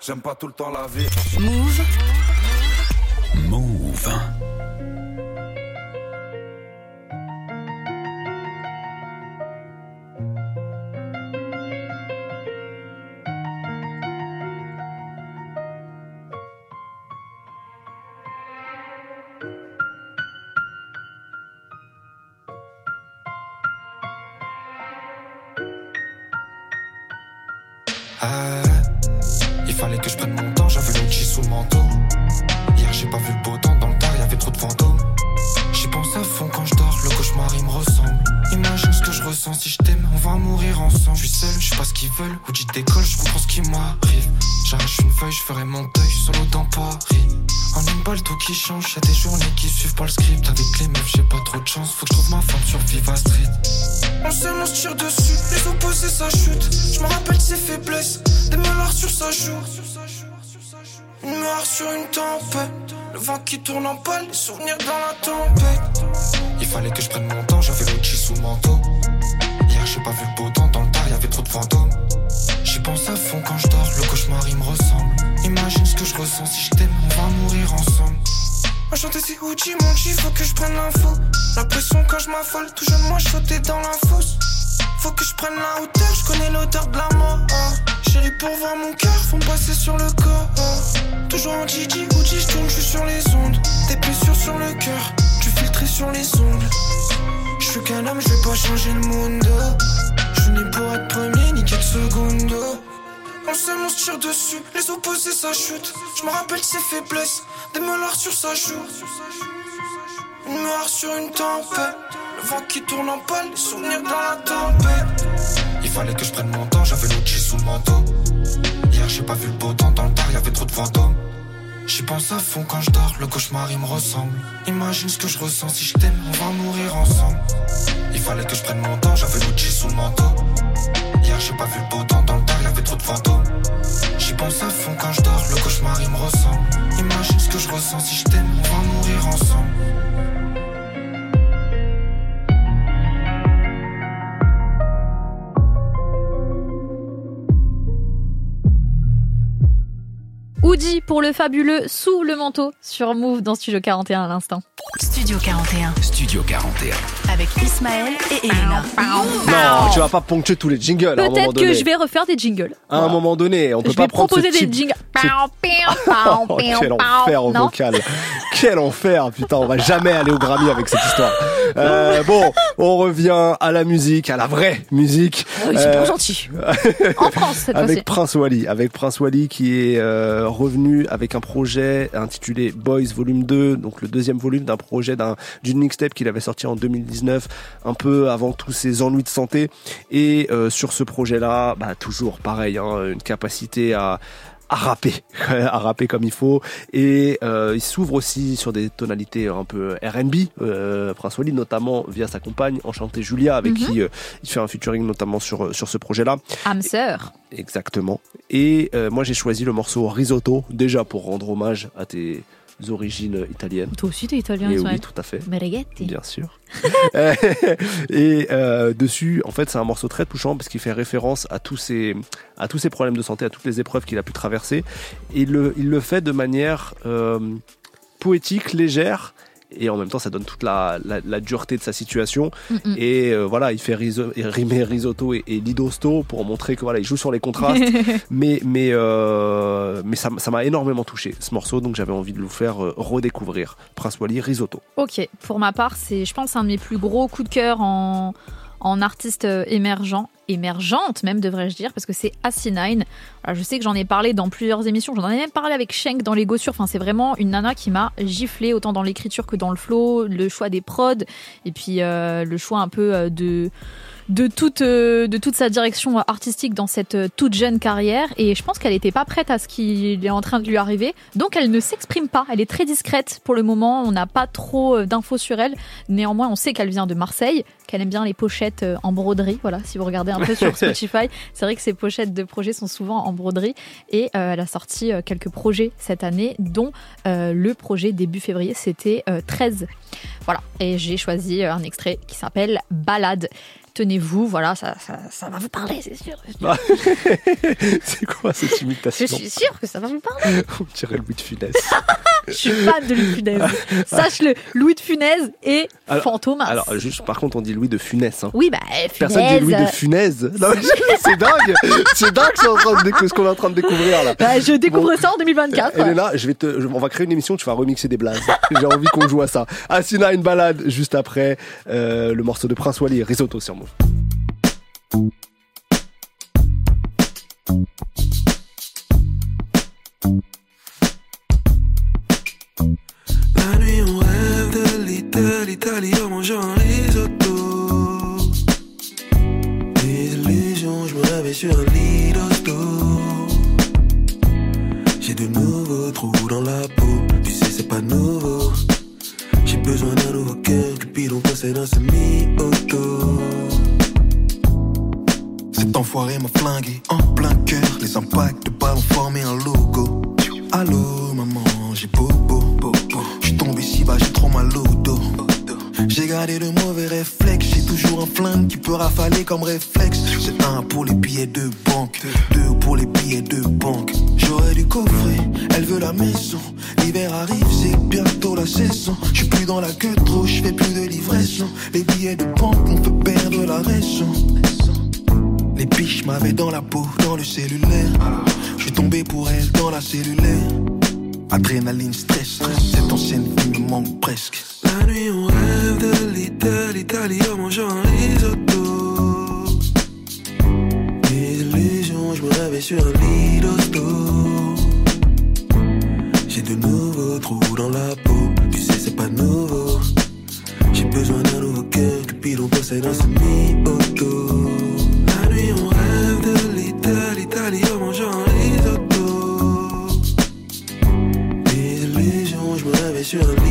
j'aime pas tout le temps la vie. Move. Move. Il fallait que je prenne mon temps, j'avais l'outil sous le manteau. Hier j'ai pas vu le beau temps, dans le tard y'avait trop de fantômes. J'y pense à fond quand je dors, le cauchemar il me ressemble. Imagine ce que je ressens si je t'aime, on va mourir ensemble. Il fallait que je prenne mon temps, j'avais l'outil sous le manteau. Hier j'ai pas vu le beau temps, dans le tard y'avait trop de fantômes. J'y pense à fond quand je dors, le cauchemar il me ressemble. Imagine ce que je ressens si je t'aime, on va mourir ensemble. Elodie pour le fabuleux Sous le manteau sur Move dans Studio 41 à l'instant. Studio 41 Studio 41. avec Ismaël et Elena. Non, tu vas pas ponctuer tous les jingles à un moment Peut-être donné. que je vais refaire des jingles. À un moment donné, on peut Je pas vais prendre proposer ce des type- jingles. ce- Oh, quel enfer au Non vocal. Quel enfer, putain, on va jamais aller au Grammy avec cette histoire. Euh, bon, on revient à la musique, à la vraie musique. Oh, ils sont pas gentils. En France, cette avec fois-ci. Prince Wally, avec Prince Wally qui est euh, revenu avec un projet intitulé Boys Volume 2, donc le deuxième volume d'un projet d'un d'une mixtape qu'il avait sorti en 2019, un peu avant tous ses ennuis de santé. Et euh, sur ce projet-là, bah toujours pareil, hein, une capacité à à rapper, à rapper comme il faut. Et euh, il s'ouvre aussi sur des tonalités un peu R&B, euh, Prince Wally, notamment via sa compagne, enchantée Julia, avec Mhm. qui euh, il fait un featuring notamment sur sur ce projet-là. Âme sœur. Exactement. Et euh, moi j'ai choisi le morceau Risotto, déjà pour rendre hommage à tes origines italiennes. Toi aussi, t'es italien, Et Ismaël. oui, tout à fait. Mereghetti. Bien sûr. Euh, et euh, dessus, en fait, c'est un morceau très touchant parce qu'il fait référence à tous ces à tous ces problèmes de santé, à toutes les épreuves qu'il a pu traverser. Et il le, il le fait de manière euh, poétique, légère. Et en même temps, ça donne toute la, la, la dureté de sa situation. Mm-mm. Et euh, voilà, il fait riso- rimer risotto et, et lidosto pour montrer que voilà, il joue sur les contrastes. mais mais euh, mais ça m'a énormément touché ce morceau, donc j'avais envie de le faire euh, redécouvrir. Prince Wally, risotto. Ok, pour ma part, c'est, je pense, un de mes plus gros coups de cœur en, en artiste euh, émergent, émergente même, devrais-je dire, parce que c'est Asinine. Alors, je sais que j'en ai parlé dans plusieurs émissions, j'en ai même parlé avec Shank dans les Gossures. Enfin, c'est vraiment une nana qui m'a giflé autant dans l'écriture que dans le flow, le choix des prods, et puis euh, le choix un peu euh, de de toute, euh, de toute sa direction artistique dans cette euh, toute jeune carrière. Et je pense qu'elle n'était pas prête à ce qui est en train de lui arriver. Donc elle ne s'exprime pas. Elle est très discrète pour le moment. On n'a pas trop euh, d'infos sur elle. Néanmoins, on sait qu'elle vient de Marseille, qu'elle aime bien les pochettes en broderie. Voilà, si vous regardez un peu sur Spotify, c'est vrai que ses pochettes de projets sont souvent en broderie. Et euh, elle a sorti quelques projets cette année, dont euh, le projet début février, c'était euh, 13. Voilà, et j'ai choisi un extrait qui s'appelle Balade. Tenez-vous, voilà, ça, ça, ça va vous parler, c'est sûr. c'est quoi cette imitation Je suis sûre que ça va vous parler. On dirait Louis de Funès. Je suis fan de Louis de Funès. Sache-le, Louis de Funès et Fantomas. Alors, juste, par contre, on dit Louis de Funès. Hein. oui, bah, Funès. Personne dit Louis de Funès. C'est dingue. C'est dingue ce qu'on est en train de décou- ce qu'on est en train de découvrir là. Bah, je découvre ça en 2024. Elena, je vais te, je- on va créer une émission, tu vas remixer des blazes. J'ai envie qu'on joue à ça. Asina, une balade juste après euh, le morceau de Prince Wally, Risotto sur Move. La nuit on rêve de l'Italie, en mangeant un risotto. Des illusions, je me réveille sur un lit d'hosto. J'ai de nouveaux trous dans la peau, tu sais c'est pas nouveau. J'ai besoin d'un nouveau cœur, Cupidon possède un semi-auto. Cet enfoiré m'a flingué en plein cœur. Les impacts de ballon formaient un logo. Allô, maman, j'ai bobo. J'suis tombé si bas, j'ai trop mal au dos. J'ai gardé de mauvais réflexes. J'ai toujours un flingue qui peut rafaler comme réflexe. C'est un pour les billets de banque, deux pour les billets de banque. J'aurais dû coffrer, elle veut la maison. L'hiver arrive, c'est bientôt la saison. J'suis plus dans la queue trop, j'fais plus de livraison. Les billets de banque m'ont fait perdre la raison. Les biches m'avaient dans la peau, dans le cellulaire. Je suis tombé pour elle dans la cellulaire. Adrénaline, stress, cette ancienne vie me manque presque. La nuit on rêve de l'Italie, l'Italie en mangeant un risotto. Des illusions, je me réveille sur un lit d'hosto. J'ai de nouveaux trous dans la peau, tu sais c'est pas nouveau. J'ai besoin d'un nouveau cœur, Cupidon possède un semi-auto. La sur un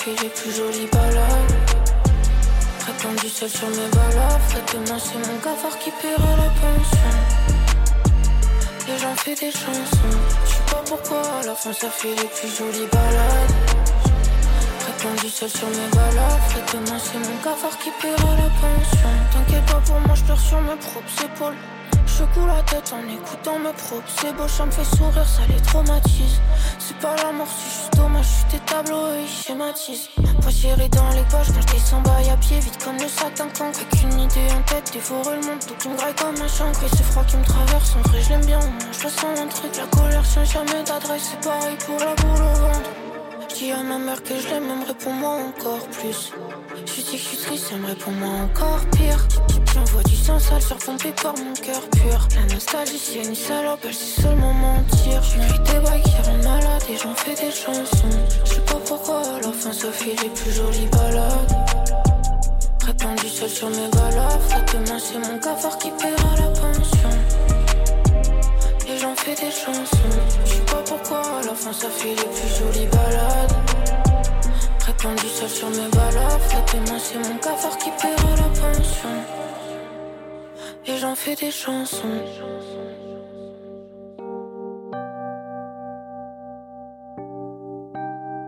fait les plus jolies balades. Répandu seul sur mes et demain c'est mon cafard qui paiera la pension. Et j'en fais des chansons. Je sais pas pourquoi, à la fin ça fait les plus jolies balades. Répandu seul sur mes et demain c'est mon cafard qui paiera la pension. T'inquiète pas pour moi, je pleure sur mes propres épaules. Je secoue la tête en écoutant mes propres. C'est beau, ça me fait sourire, ça les traumatise. C'est pas la mort, c'est juste dommage Je des tableaux et ils schématisent Pas dans les poches quand je descends bail à pied Vite comme le sac d'un camp Avec une idée en tête, dévorer le monde Tout qui me graille comme un chancre Et c'est froid qui me traverse, en vrai je l'aime bien Je ressens un truc, la colère tient jamais d'adresse C'est pareil pour la boule au ventre. Dis à ma mère que je l'aime, elle me moi encore plus. Je dis que je suis triste, répond moi encore pire. J'envoie du sang sale surpompé par mon cœur pur. La nostalgie, c'est une salope, elle sait seulement mentir. Je des bails qui rendent malade et j'en fais des chansons. Je sais pas pourquoi, à la fin ça fait les plus jolies balades. Répandu seul sur mes balafres. Demain, c'est mon cafard qui paiera la pension. Et j'en fais des chansons. Je sais pas pourquoi, à la fin ça fait les plus jolies balades. Répandu seul sur mes balafres. Demain, c'est mon cafard qui paiera la pension. Et j'en fais des chansons.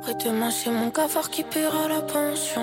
Demain, c'est mon cafard qui paiera la pension.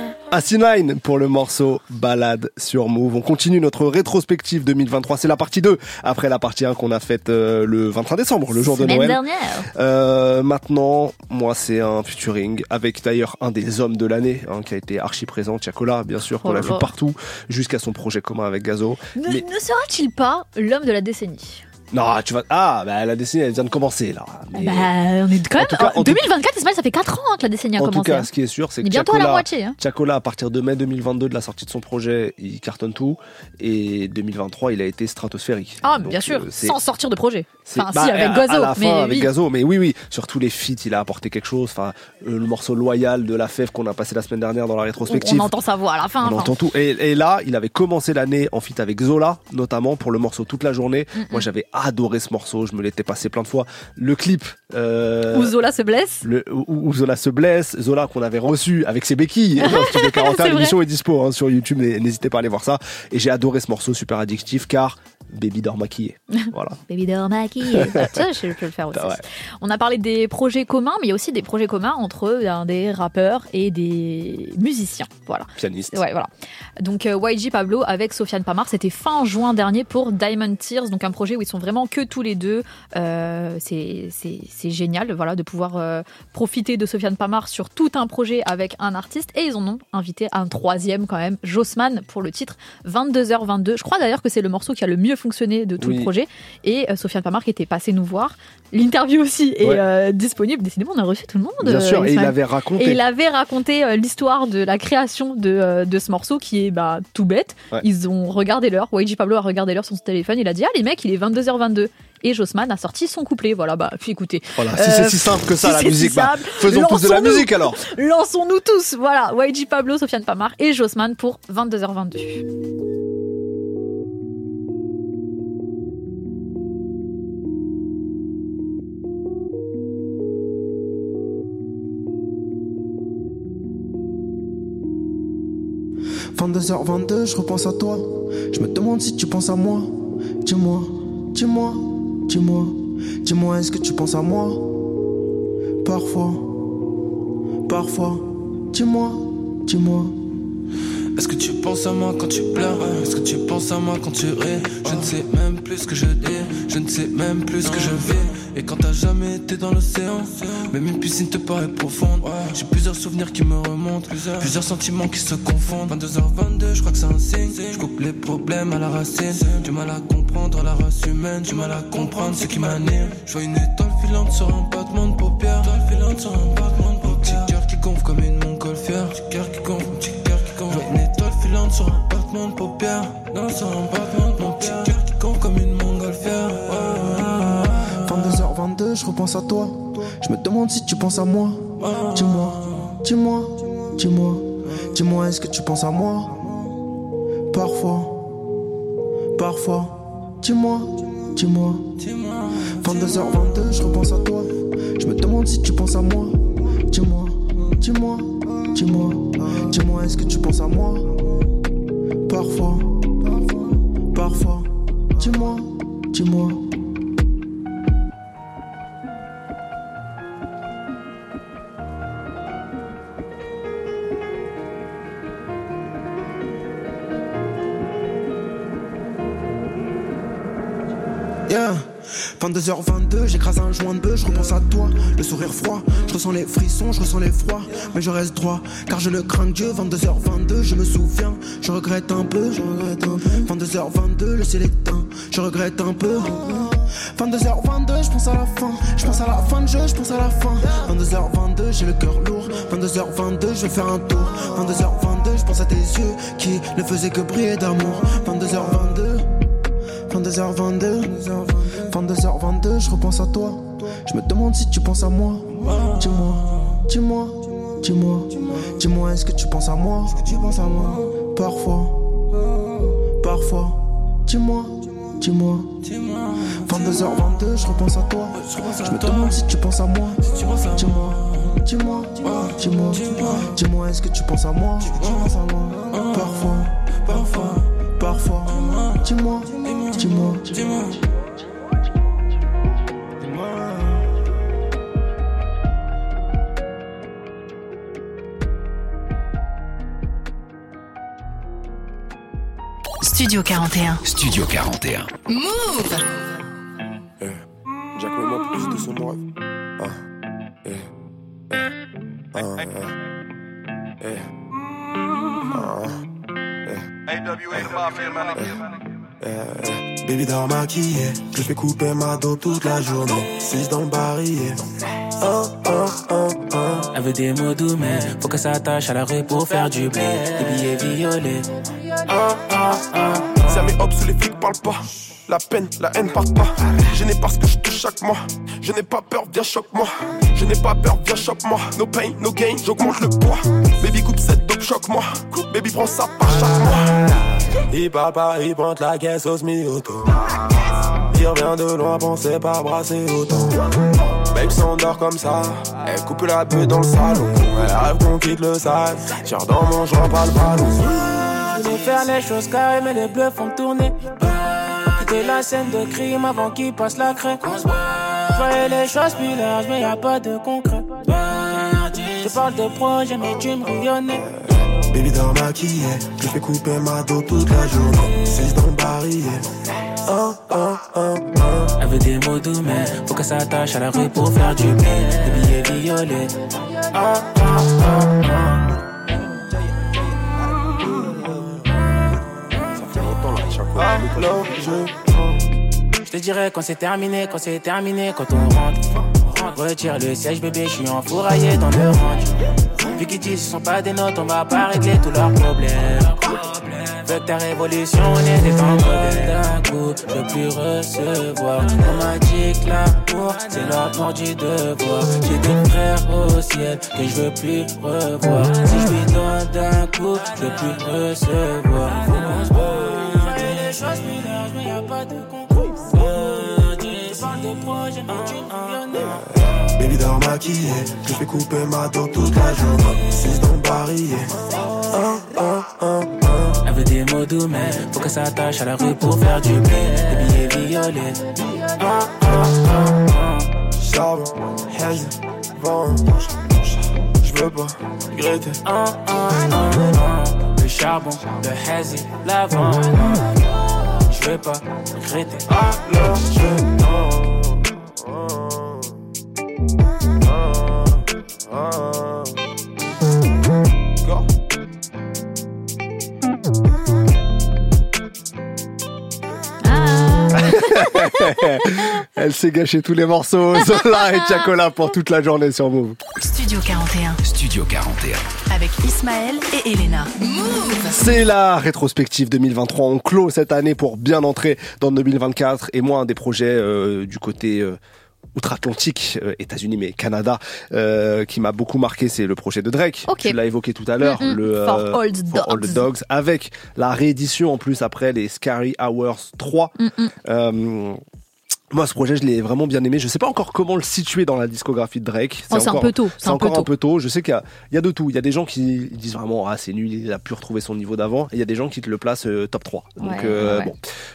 Pour le morceau Balade sur Move. On continue notre rétrospective 2023. C'est la partie 2 après la partie 1 qu'on a faite euh, le 23 décembre, le jour de Semaine Noël. dernière. Euh, maintenant, moi, c'est un featuring avec d'ailleurs un des hommes de l'année hein, qui a été archi présent, Tiakola, bien sûr, qu'on Oh a là vu partout, jusqu'à son projet commun avec Gazo. Ne, Mais- ne sera-t-il pas l'homme de la décennie? Non, tu vas. Ah, bah la décennie, elle vient de commencer là. Mais- Bah, on est quand même. En tout cas, en tout- 2024, Ismaël, ça fait 4 ans hein, que la décennie a En tout commencé. cas, hein. ce qui est sûr, c'est que bientôt à la moitié, hein. À partir de mai 2022, de la sortie de son projet, il cartonne tout. Et 2023, il a été stratosphérique. Ah, Donc, bien sûr, euh, c'est- sans sortir de projet. c'est- Enfin, bah, si, avec Gazo. À la fin, mais avec oui. Gazo, mais oui, oui. Sur tous les feats, il a apporté quelque chose. Enfin, euh, le morceau loyal de la fève qu'on a passé la semaine dernière dans la rétrospective. on entend sa voix à la fin. On enfin. entend tout. Et, et là, il avait commencé l'année en feat avec Zola, notamment pour le morceau toute la journée. Mm, Moi, j'avais adoré ce morceau. Je me l'étais passé plein de fois. Le clip. Euh, Où Zola se blesse. le, où, où Zola se blesse, Zola qu'on avait reçu avec ses béquilles dans Studio 41, C'est vrai. l'émission est dispo hein, sur YouTube, n'hé- n'hésitez pas à aller voir ça. Et j'ai adoré ce morceau super addictif car Baby dort maquillé. Voilà. Baby doll maquillée. Bah, ça, je peux le faire aussi. Ah ouais. On a parlé des projets communs, mais il y a aussi des projets communs entre euh, des rappeurs et des musiciens. Voilà. Pianiste. Ouais, voilà. Donc euh, YG Pablo avec Sofiane Pamar, c'était fin juin dernier pour Diamond Tears, donc un projet où ils sont vraiment que tous les deux. Euh, c'est génial, voilà, de pouvoir euh, profiter de Sofiane Pamar sur tout un projet avec un artiste. Et ils en ont invité un troisième quand même, Jossman pour le titre 22h22. Je crois d'ailleurs que c'est le morceau qui a le mieux fonctionné de tout Oui. le projet. Et euh, Sofiane Pamar qui était passé nous voir. L'interview aussi est Ouais. euh, disponible. Décidément, on a reçu tout le monde. Bien euh, sûr, et il avait raconté. Et il avait raconté euh, l'histoire de la création de, euh, de ce morceau qui est bah, tout bête. Ouais. Ils ont regardé l'heure. YG Pablo a regardé l'heure sur son téléphone. Il a dit Ah, les mecs, il est 22h22. Et Jossman a sorti son couplet. Voilà, bah, puis écoutez. Voilà, si c'est si simple que ça si la si musique, bah, faisons tous de la musique alors. Lançons-nous tous. Voilà, YG Pablo, Sofiane Pamar et Jossman pour 22h22. 22h22, je repense à toi. Je me demande si tu penses à moi. Dis-moi, dis-moi, dis-moi, dis-moi, est-ce que tu penses à moi? Parfois, parfois, dis-moi, dis-moi. Est-ce que tu penses à moi quand tu pleures? Est-ce que tu penses à moi quand tu ris? Je ne sais même plus ce que je dis. Je ne sais même plus ce que je vis. Et quand t'as jamais été dans l'océan Même une piscine te paraît profonde. J'ai plusieurs souvenirs qui me remontent. Plusieurs sentiments qui se confondent. 22h22 je crois que c'est un signe. Je coupe les problèmes à la racine. Du mal à comprendre la race humaine. Du mal à comprendre ce qui m'anime. Je vois une étoile filante sur un battement de paupières. Étoile filante sur un battement de paupières. Petit cœur qui gonfle comme une montgolfière Petit cœur qui gonfle, battement de paupières Non un battement de paupières cœur qui gonfle comme une montgolfière. Ouais. 22h22 je repense à toi. Je me demande si tu penses à moi. Dis-moi, dis-moi, dis-moi. Dis-moi est-ce que tu penses à moi? Parfois Parfois. Dis-moi, dis-moi. 22h22 je repense à toi. Je me demande si tu penses à moi. Dis-moi, dis-moi, dis-moi. Dis-moi est-ce que tu penses à moi? Parfois Parfois Dis-moi, dis-moi Yeah. 22h22, j'écrase un joint de bœuf, je repense à toi, le sourire froid, je ressens les frissons, je ressens les froids, mais je reste droit, car je le crains de Dieu, 22h22, je me souviens, je regrette un peu, je regrette un peu, 22h22, le ciel éteint, je regrette un peu, 22h22, je pense à la fin, je pense à la fin de jeu, je pense à la fin, 22h22, j'ai le cœur lourd, 22h22, je vais faire un tour, 22h22, je pense à tes yeux, qui ne faisaient que briller d'amour, 22h22, 22h22, 22h22, je repense à toi. Je me demande si tu penses à moi. Dis-moi, dis-moi, dis-moi, dis-moi, est-ce que tu penses à moi? Tu penses à moi Parfois, parfois, dis-moi, dis-moi. 22h22, je repense à toi. Je me demande si tu penses à moi. Dis-moi, dis-moi, dis-moi, dis-moi, est-ce que tu penses à moi? Parfois, parfois, parfois, dis-moi, dis-moi, dis-moi. Studio 41. Studio 41. Move Jack moi plus de son moi. Ah, eh, eh, ah, eh, eh, ah, eh. Eh, Baby dort maquillée, je fais couper ma dos toute la journée. 6 dans le barillet. Oh, oh, oh, oh. Elle veut des mots doux, mais faut qu'elle s'attache à la rue pour faire du blé. Des billets violets. Les flics parle pas. La peine, la haine part pas. Je n'ai pas ce que je touche chaque mois. Je n'ai pas peur, viens choque-moi. Je n'ai pas peur, viens choque-moi. No pain, no gain, j'augmente le poids. Baby coupe cette dope, choque-moi. Baby prends ça par chaque mois. Il papa, il pointe la caisse au semi-auto. Il revient de loin, pensez pas brasser autant. Babe s'endort comme ça, elle coupe la bulle dans le salon. Elle rêve qu'on quitte le sale, tire dans mon joint, pas le ballon. Faire les choses carrées, mais les bleus font tourner. Quitter la scène de crime avant qu'il passe la craie. Voyais les choses plus larges, mais y a pas de concret. Je parle de projet, mais tu me bouillonnais. Baby dort maquillée, je fais couper ma dos toute la journée. 6 dans le barillet. Oh, oh, oh, oh. Elle veut des mots doux, mais faut qu'elle s'attache à la rue pour faire du bien. Des billets violets. Oh, oh, oh, oh. Je te dirais quand c'est terminé, quand c'est terminé, quand on rentre. Retire le siège, bébé, je suis enfouraillé dans le range. Vu qu'ils disent ce sont pas des notes, on va pas régler tous leurs problèmes. Que ta révolution était en d'un coup, je veux plus recevoir. On m'a dit que l'amour, c'est l'amour du devoir. J'ai des frères au ciel que je veux plus revoir. Si je lui donne d'un coup, je plus recevoir. Choses larges, mais y a pas de concours. De projet, mais tu me Baby dort maquillée, je fais couper ma dos toute la journée. 6 dans le oh, oh, oh. Elle veut des mots doux, mais faut qu'elle s'attache à la rue pour faire du blé. Des billets violets. Charbon, haine, vent. Je veux pas regretter. Oh. charbon, le hazy, l'avant. Vais pas regretter. Alors je Elle s'est gâché tous les morceaux. Zola et Chacola pour toute la journée sur Move. Studio 41 Studio 41. avec Ismaël et Elena. Move C'est la rétrospective 2023. On clôt cette année pour bien entrer dans 2024. Et moi, un des projets euh, du côté euh, outre-Atlantique, euh, États-Unis mais Canada, euh, qui m'a beaucoup marqué, c'est le projet de Drake. Ok. Tu l'as évoqué tout à l'heure, le For Old For All the Dogs. Dogs, avec la réédition en plus après les Scary Hours 3. Mm-mm. Euh, moi, ce projet, je l'ai vraiment bien aimé. Je sais pas encore comment le situer dans la discographie de Drake. Oh, c'est un encore- peu tôt, c'est un peu encore tôt. un peu tôt. Je sais qu'il y y a de tout. Il y a des gens qui disent vraiment, ah, c'est nul, il a pu retrouver son niveau d'avant. Et il y a des gens qui te le placent euh, top 3. Donc, Ouais, euh, ouais. bon.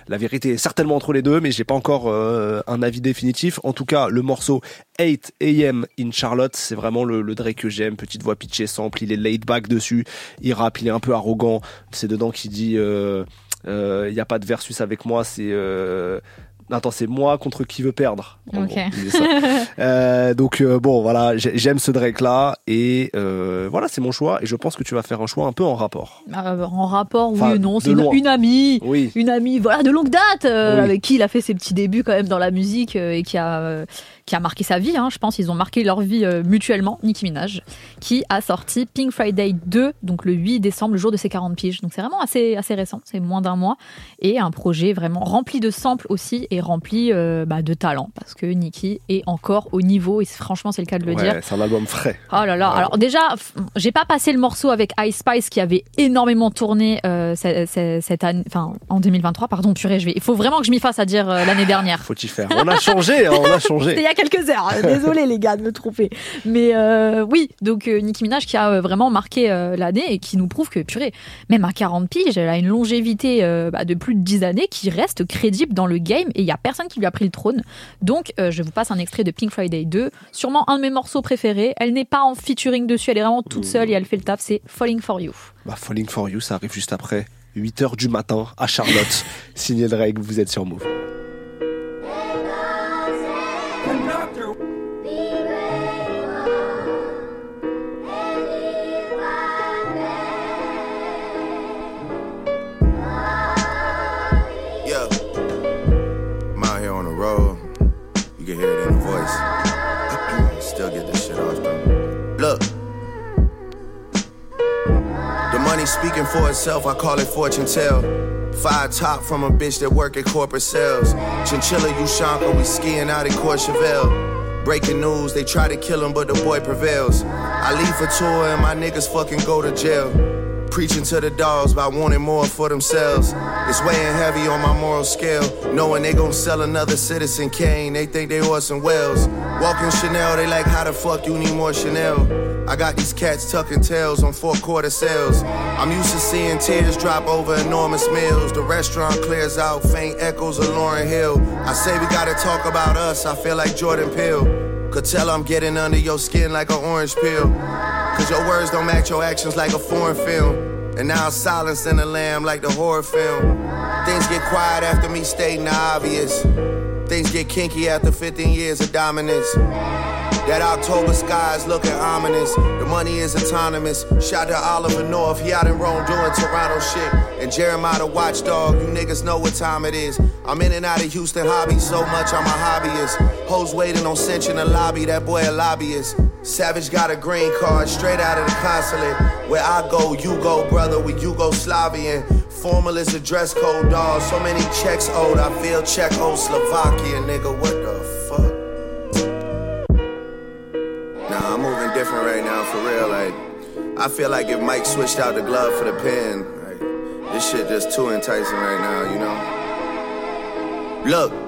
La vérité est certainement entre les deux, mais j'ai pas encore euh, un avis définitif. En tout cas, le morceau 8 AM in Charlotte, c'est vraiment le, le Drake que j'aime. Petite voix pitchée, sample, il est laid back dessus. Il rappe, il est un peu arrogant. C'est dedans qui dit, euh, euh, il y a pas de versus avec moi, c'est, euh, Attends, c'est moi contre qui veut perdre. gros. Euh, donc euh, bon, voilà, j'ai- j'aime ce Drake là et euh, voilà, c'est mon choix et je pense que tu vas faire un choix un peu en rapport. En rapport, oui Enfin, ou non, c'est une, amie, Oui. une amie, voilà, de longue date, Oui. avec qui il a fait ses petits débuts quand même dans la musique et qui a, qui a marqué sa vie. hein. je pense ils ont marqué leur vie euh, mutuellement. Nicki Minaj, qui a sorti Pink Friday 2, donc le 8 décembre, le jour de ses 40 piges. Donc c'est vraiment assez, assez récent, c'est moins d'un mois et un projet vraiment rempli de samples aussi et rempli euh, bah, de talent parce que Nicki est encore au niveau et franchement c'est le cas de le Ouais, dire. c'est un album frais. Oh là là, Ouais. alors déjà, j'ai pas passé le morceau avec Ice Spice qui avait énormément tourné euh, ce- ce- cette année, enfin en 2023, pardon, purée, je vais, il faut vraiment que je m'y fasse à dire l'année dernière. Faut y faire. On a changé, hein, on a changé. Quelques heures. Désolé les gars de me tromper. Mais euh, oui, donc euh, Nicki Minaj qui a euh, vraiment marqué euh, l'année et qui nous prouve que purée, même à 40 piges, elle a une longévité bah, de plus de 10 années qui reste crédible dans le game et il y a personne qui lui a pris le trône. Donc je vous passe un extrait de Pink Friday 2, sûrement un de mes morceaux préférés. Elle n'est pas en featuring dessus, elle est vraiment toute seule et elle fait le taf, c'est Falling for You. Bah, Falling for You, ça arrive juste après 8 heures du matin à Charlotte. Signé Drake, vous êtes sur Move. Speaking for itself, I call it fortune tell. Five top from a bitch that work at corporate sales. Chinchilla Ushanka, we skiing out in Courchevel. Breaking news, they try to kill him, but the boy prevails. I leave for tour and my niggas fucking go to jail. Preaching to the dogs about wanting more for themselves. It's weighing heavy on my moral scale. Knowing they gon' sell another Citizen Kane, they think they Orson Welles. Walking Chanel, they like, how the fuck you need more Chanel? I got these cats tucking tails on four quarter sales. I'm used to seeing tears drop over enormous meals. The restaurant clears out, faint echoes of Lauren Hill. I say we gotta talk about us, I feel like Jordan Peele. Could tell I'm getting under your skin like an orange peel. Cause your words don't match your actions like a foreign film. And now silence in the lamb like the horror film. Things get quiet after me stating the obvious. Things get kinky after 15 years of dominance. That October sky is looking ominous. The money is autonomous. Shout to Oliver North, he out in Rome doing Toronto shit. And Jeremiah the watchdog, you niggas know what time it is. I'm in and out of Houston hobby so much I'm a hobbyist. Hoes waiting on cinch in the lobby, that boy a lobbyist. Savage got a green card straight out of the consulate. Where I go, you go, brother, we Yugoslavian. Formal is a dress code, dog. So many checks owed, I feel Czechoslovakia, nigga. What the fuck? Nah, I'm moving different right now, for real. Like, I feel like if Mike switched out the glove for the pen, like, this shit just too enticing right now, you know? Look.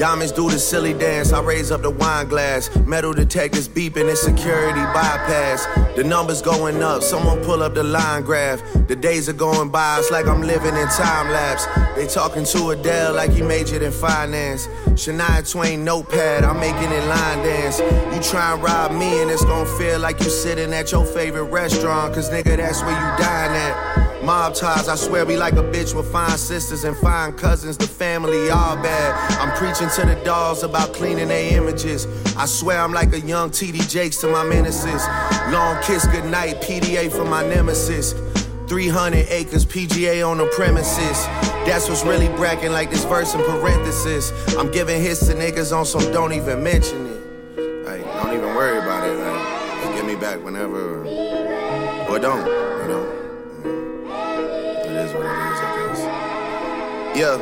Diamonds do the silly dance. I raise up the wine glass. Metal detectors beeping, it's security bypass. The numbers going up, someone pull up the line graph. The days are going by, it's like I'm living in time lapse. They talking to Adele like he majored in finance. Shania Twain notepad, I'm making it line dance. You try and rob me and it's gonna feel like you sitting at your favorite restaurant, cause nigga, that's where you dine at. Mob ties, I swear we like a bitch with fine sisters and fine cousins. The family all bad. I'm preaching to the dolls about cleaning their images. I swear I'm like a young TD Jakes to my menaces. Long kiss goodnight, PDA for my nemesis. 300 acres, PGA on the premises. That's what's really bracking like this verse in parenthesis. I'm giving hits to niggas on some don't even mention it. Like, don't even worry about it. Like, give me back whenever. Or don't, Yeah.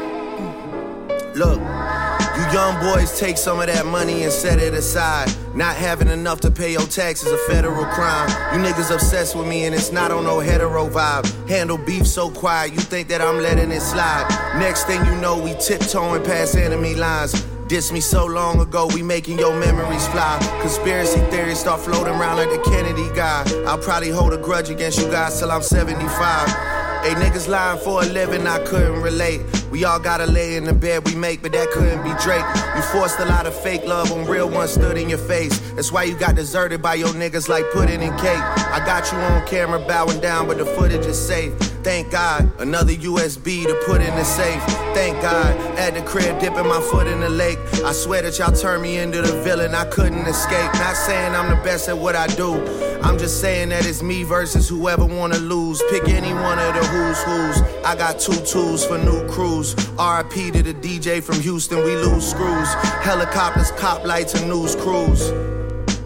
Look, you young boys take some of that money and set it aside. Not having enough to pay your taxes a federal crime. You niggas obsessed with me and it's not on no hetero vibe. Handle beef so quiet, you think that I'm letting it slide. Next thing you know, we tiptoeing past enemy lines. Diss me so long ago, we making your memories fly. Conspiracy theories start floating around like the Kennedy guy. I'll probably hold a grudge against you guys till I'm 75. Hey, niggas lying for a living, I couldn't relate. We all gotta lay in the bed we make, but that couldn't be Drake. You forced a lot of fake love when real ones stood in your face. That's why you got deserted by your niggas like pudding and cake. I got you on camera bowing down, but the footage is safe. Thank God, another USB to put in the safe. Thank God, at the crib dipping my foot in the lake. I swear that y'all turned me into the villain, I couldn't escape. Not saying I'm the best at what I do. I'm just saying that it's me versus whoever wanna lose. Pick any one of the who's who's. I got two tools for new crews. RIP to the DJ from Houston, we lose screws. Helicopters, cop lights, and news crews.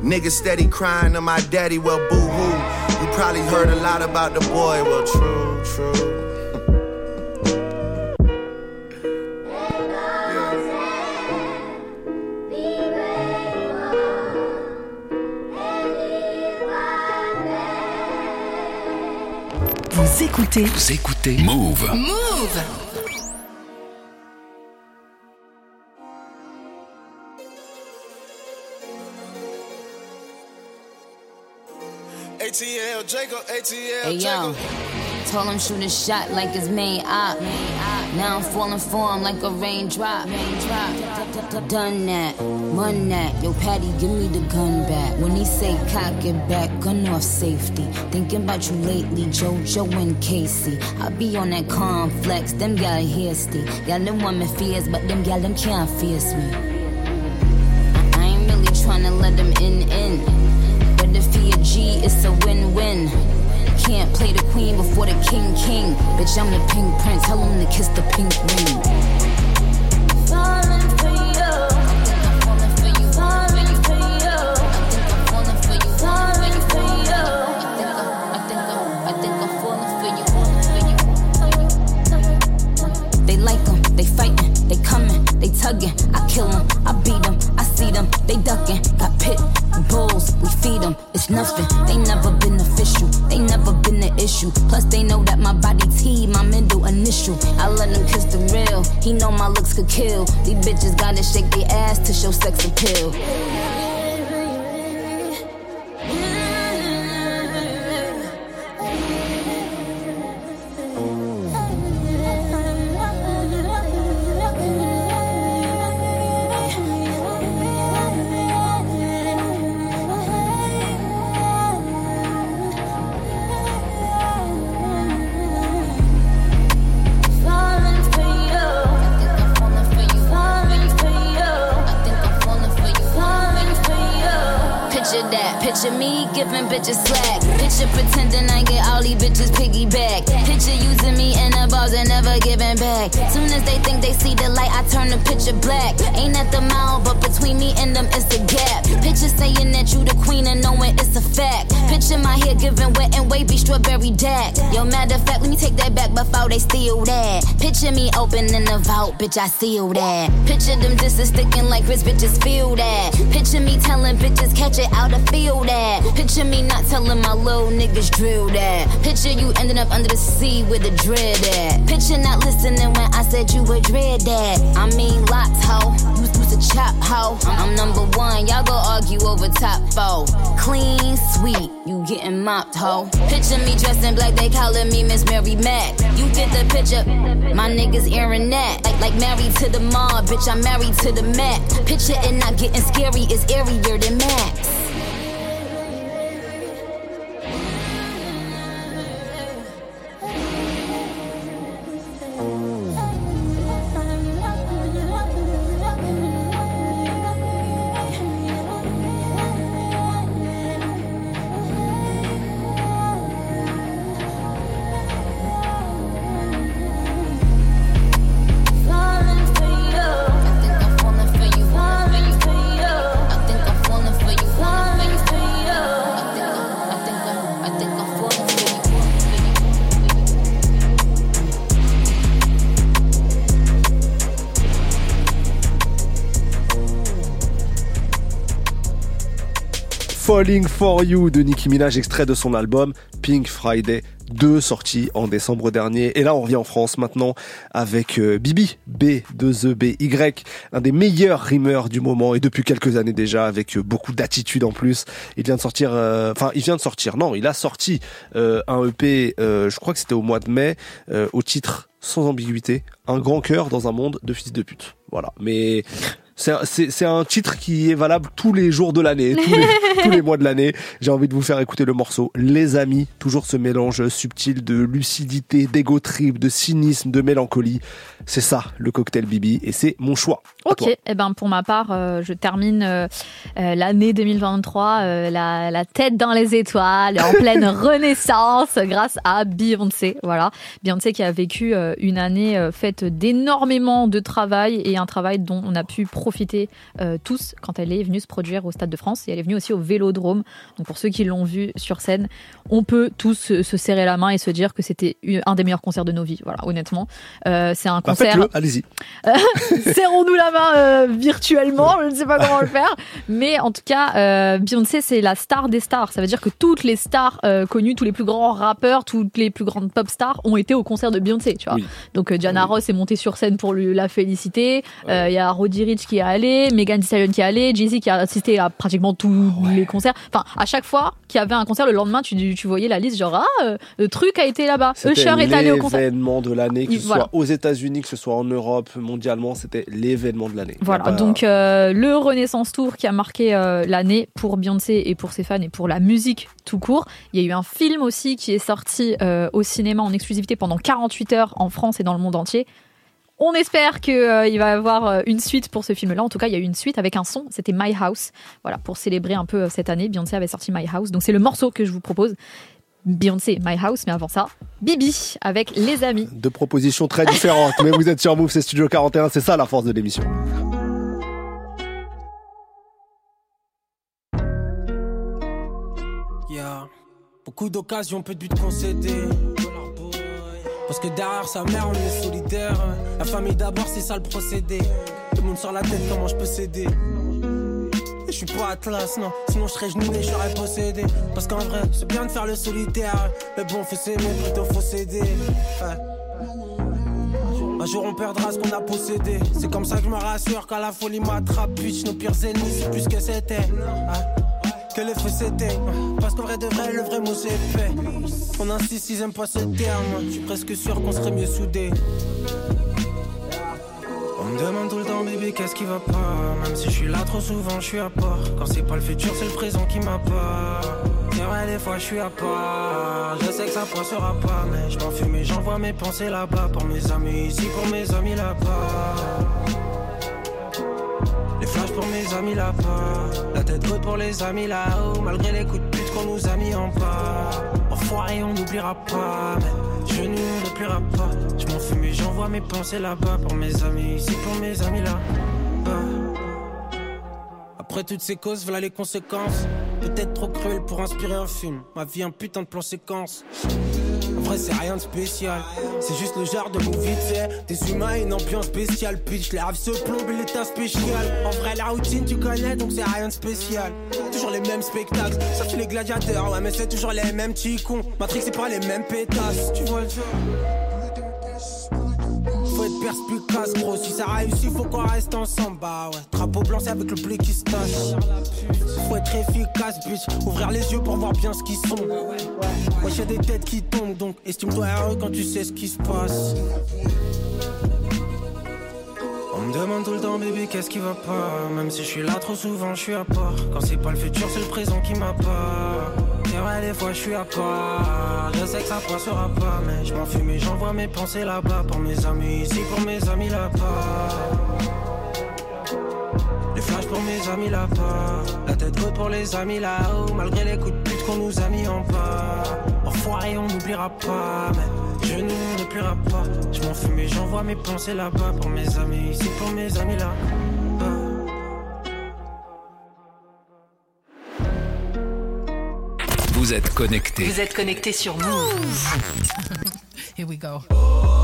Niggas steady crying to my daddy, well, boo hoo. You probably heard a lot about the boy, well, true, true. Vous écoutez Vous écoutez Move. Move. ATL, Jacob, ATL, Hey yo, told him shoot a shot like it's main op. Now I'm falling for him like a raindrop. Done that, run that. Yo, Patty, give me the gun back. When he say cock it back, gun off safety. Thinking about you lately, JoJo and Casey. I be on that complex, them gal hasty. Got them women fears, but them gal them can't face me. I, I ain't really tryna let them in in. But if he a G, it's a win-win. Can't play the queen before the king king. Bitch, I'm the pink prince. Tell him to kiss the pink ring. Falling for you. Falling for you. Falling for you. I think I'm falling for you. Falling for you. I think I'm, I think I'm falling for you. They like 'em, they fighting, they coming, they tugging. I kill 'em, I beat 'em, I see them, they ducking. Got pit bulls, we feed 'em. It's nothing. They never been official, they never been the issue. Plus they know that my body T, my middle initial. I let them kiss the real. He know my looks could kill. These bitches gotta shake their ass to show sex appeal. Bitch, I seal that. Picture them disses sticking like wrist, bitches feel that. Picture me telling bitches catch it out of field that. Picture me not telling my little niggas drill that. Picture you ending up under the sea with a dread at. Picture not listening when I said you would dread that. I mean, lots, ho. You used to chop, ho. I'm number one, y'all go argue over top four. Clean, sweet, getting mopped, ho. Picture me dressed in black, they calling me Miss Mary Mac. You get the picture, my niggas airing that. Like, like married to the mob, bitch, I'm married to the Mac. Picture it not getting scary, is airier than Max. Falling for You de Nicki Minaj, extrait de son album Pink Friday, deux sorties en décembre dernier. Et là, on revient en France maintenant avec euh, Bibi, B, 2 e un des meilleurs rimeurs du moment et depuis quelques années déjà, avec euh, beaucoup d'attitude en plus. Il vient de sortir, euh, enfin, il vient de sortir, non, il a sorti un EP, je crois que c'était au mois de mai, au titre sans ambiguïté, un grand cœur dans un monde de fils de pute. Voilà. Mais c'est un- titre qui est valable tous les jours de l'année, tous les, tous les mois de l'année. J'ai envie de vous faire écouter le morceau Les Amis, toujours ce mélange subtil de lucidité, d'ego trip, de cynisme, de mélancolie. C'est ça, le cocktail Bibi, et c'est mon choix. Ok, toi. eh ben pour ma part, euh, je termine euh, euh, l'année 2023 euh, la, la tête dans les étoiles, en pleine renaissance grâce à Beyoncé. Voilà, Beyoncé qui a vécu une année faite d'énormément de travail et un travail dont on a pu profiter euh, tous quand elle est venue se produire au Stade de France et elle est venue aussi au Vélodrome. Donc pour ceux qui l'ont vue sur scène, on peut tous se, se serrer la main et se dire que c'était un des meilleurs concerts de nos vies. Voilà, honnêtement, Euh, c'est un Bah, concert. allez-y. Serrons-nous la main euh, virtuellement, je ne sais pas comment le faire. Mais en tout cas, Beyoncé, c'est la star des stars. Ça veut dire que toutes les stars connues, tous les plus grands rappeurs, toutes les plus grandes pop stars ont été au concert de Beyoncé, tu vois. Oui. Donc Diana Ross est montée sur scène pour lui, la féliciter. Euh, Il y a Roddy Rich qui est allé, Megan Thee Stallion qui est allé, Jay-Z qui a assisté à pratiquement tous les concerts. Enfin, à chaque fois qu'il y avait un concert, le lendemain, tu, tu voyais la liste genre, ah, euh, le truc a été là-bas. Usher est allé au concert. l'événement de l'année, que ce voilà. soit aux États-Unis, que ce soit en Europe, mondialement, c'était l'événement de l'année. Voilà, pas- donc euh, le Renaissance Tour qui a marqué euh, l'année pour Beyoncé et pour ses fans et pour la musique tout court. Il y a eu un film aussi qui est sorti au cinéma en exclusivité pendant 48 heures en France et dans le monde entier. On espère qu'il va y avoir euh, une suite pour ce film-là. En tout cas, il y a eu une suite avec un son. C'était My House. Voilà, pour célébrer un peu euh, cette année, Beyoncé avait sorti My House. Donc c'est le morceau que je vous propose. Beyoncé, My House, mais avant ça, Bibi avec les amis. Deux propositions très différentes, mais vous êtes sur Move, c'est Studio 41, c'est ça la force de l'émission. Yeah. Beaucoup d'occasions, peu de buts concédés. Parce que derrière sa mère, on est solidaire. La famille d'abord, c'est ça le procédé. Tout le monde sur la tête, comment je peux céder? Je suis pas Atlas, non. Sinon, je serais genouillé, j'aurais possédé. Parce qu'en vrai, c'est bien de faire le solitaire. Le bon faut s'aimer, plutôt faut céder. Un jour on perdra ce qu'on a possédé. C'est comme ça que je me rassure quand la folie m'attrape. Bitch, nos pires ennemis, c'est plus que c'était. Que le feu s'éteint. Parce qu'en vrai de vrai, le vrai mot c'est fait. On insiste, ils aiment pas ce terme. Je suis presque sûr qu'on serait mieux soudés. On me demande tout le temps, bébé, qu'est-ce qui va pas? Même si je suis là trop souvent, je suis à part Quand c'est pas le futur, c'est le présent qui m'apporte C'est vrai, des fois, je suis à part Je sais que ça passera pas, mais je m'en fume et j'envoie mes pensées là-bas Pour mes amis ici, pour mes amis là-bas Les flashs pour mes amis là-bas. La tête haute pour les amis là-haut. Malgré les coups de pute qu'on nous a mis en bas. Enfoiré, on n'oubliera pas. Je ne n'oubliera pas. Je m'en fume et j'envoie mes pensées là-bas Pour mes amis. Ici, pour mes amis là-bas. Après toutes ces causes, voilà les conséquences. Peut-être trop cruel pour inspirer un film. Ma vie un putain de plan séquence. en c'est rien de spécial. C'est juste le genre de movie Des humains une ambiance spéciale Pitch les rêves se plombent et l'état spécial. En vrai la routine tu connais donc c'est rien de spécial. Toujours les mêmes spectacles Sauf les gladiateurs. Ouais mais c'est toujours les mêmes petits cons. Matrix c'est pas les mêmes pétasses. Tu vois le jeu faut être perce plus casse gros. Si ça réussit, faut qu'on reste ensemble. Bah ouais, drapeau blanc, c'est avec le bleu qui se tache. Faut être efficace, bitch. Ouvrir les yeux pour voir bien ce qu'ils sont. Ouais, j'ai des têtes qui tombent donc. Estime-toi heureux quand tu sais ce qui se passe. On me demande tout le temps, bébé, qu'est-ce qui va pas? Même si je suis là trop souvent, je suis à part. Quand c'est pas le futur, c'est le présent qui m'a pas vrai, des fois je suis à part. Je sais que ça passera pas, mais je m'en fume et j'envoie mes pensées là-bas. Pour mes amis ici, pour mes amis là-bas. les flashs pour mes amis là-bas. La tête haute pour les amis là-haut. Malgré les coups de pute qu'on nous a mis en bas. Enfoiré, on n'oubliera pas, mais je ne pliera pas. Je m'en fume et j'envoie mes pensées là-bas. Pour mes amis ici, pour mes amis là. -bas. Vous êtes connecté. Vous êtes connecté sur Move. Here we go. Oh,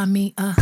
by me. Uh.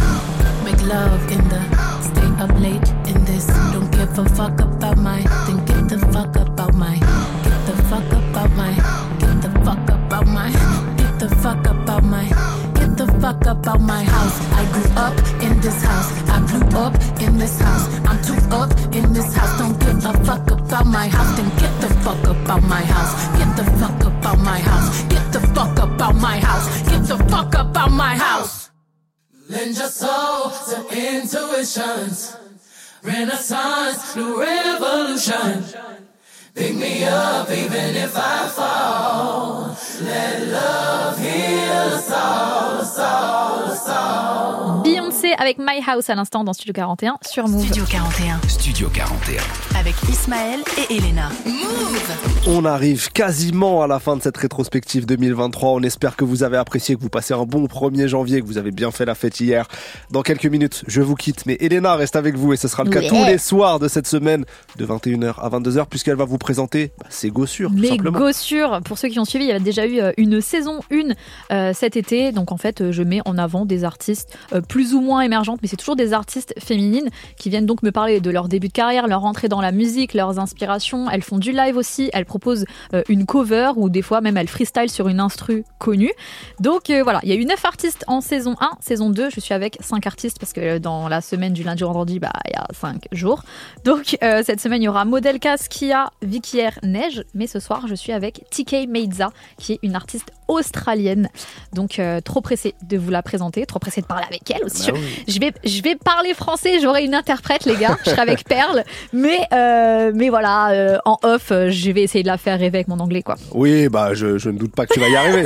Avec My House à l'instant dans Studio 41 sur Move. Studio 41 Studio 41. avec Ismaël et Elena. Move On arrive quasiment à la fin de cette rétrospective 2023. On espère que vous avez apprécié, que vous passez un bon 1er janvier, que vous avez bien fait la fête hier. Dans quelques minutes, je vous quitte, mais Elena reste avec vous et ce sera le cas Ouais. tous les soirs de cette semaine de 21h à 22h puisqu'elle va vous présenter bah, ses gossures, Les gossures, pour ceux qui ont suivi, il y avait déjà eu euh, une saison 1 euh, cet été. Donc en fait, euh, je mets en avant des artistes euh, plus ou moins émergentes, mais c'est toujours des artistes féminines qui viennent donc me parler de leur début de carrière, leur entrée dans la musique, leurs inspirations. Elles font du live aussi, elles proposent euh, une cover ou des fois même elles freestyle sur une instru connue. Donc euh, voilà, il y a eu 9 artistes en saison 1, saison 2, je suis avec 5 artistes parce que euh, dans la semaine du lundi au vendredi, bah, il y a 5 jours. Donc euh, cette semaine, il y aura Model Cas, Kia, Vicky R, Neige, mais ce soir, je suis avec TK Meiza, qui est une artiste australienne. Donc trop pressée de vous la présenter, trop pressée de parler avec elle aussi. Bah oui. je vais, je vais parler français, j'aurai une interprète, les gars. Je serai avec Perle, mais euh, mais voilà, euh, en off, euh, je vais essayer de la faire rêver avec mon anglais, quoi. Oui, bah je, je ne doute pas que tu vas y arriver.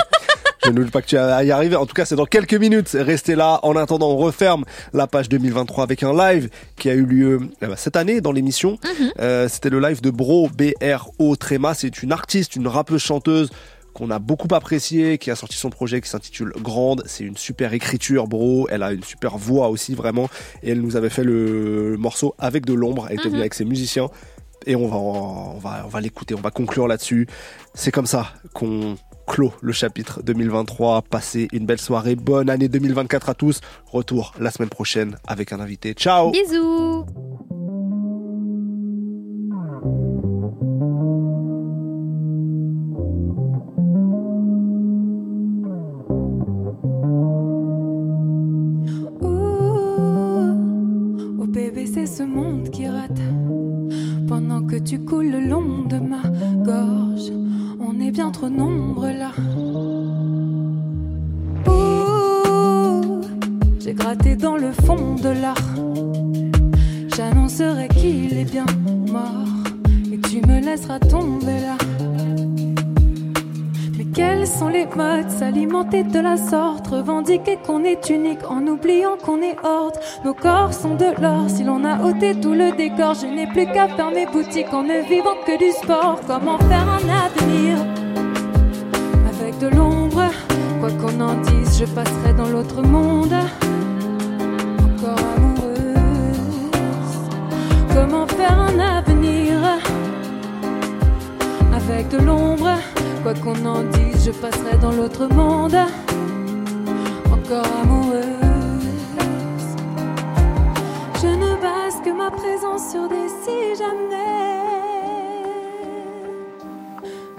Je ne doute pas que tu vas y arriver. En tout cas, c'est dans quelques minutes. Restez là. En attendant, on referme la page 2023 avec un live qui a eu lieu eh ben, cette année dans l'émission. Euh, C'était le live de Bro, B-R-O Tréma. C'est une artiste, une rappeuse chanteuse qu'on a beaucoup apprécié, qui a sorti son projet qui s'intitule Grande. C'est une super écriture, Bro. Elle a une super voix aussi, vraiment. Et elle nous avait fait le morceau avec de l'ombre. Elle était venue avec ses musiciens. Et on va, on va, on va l'écouter, on va conclure là-dessus. C'est comme ça qu'on clôt le chapitre 2023. Passez une belle soirée, bonne année 2024 à tous. Retour la semaine prochaine avec un invité. Ciao Bisous tout le décor. Je n'ai plus qu'à faire mes boutiques en ne vivant que du sport. Comment faire un avenir avec de l'ombre? Quoi qu'on en dise, je passerai dans l'autre monde. Encore amoureuse. Comment faire un avenir avec de l'ombre? Quoi qu'on en dise, je passerai dans l'autre monde. Encore amoureuse. Que ma présence sur des si jamais.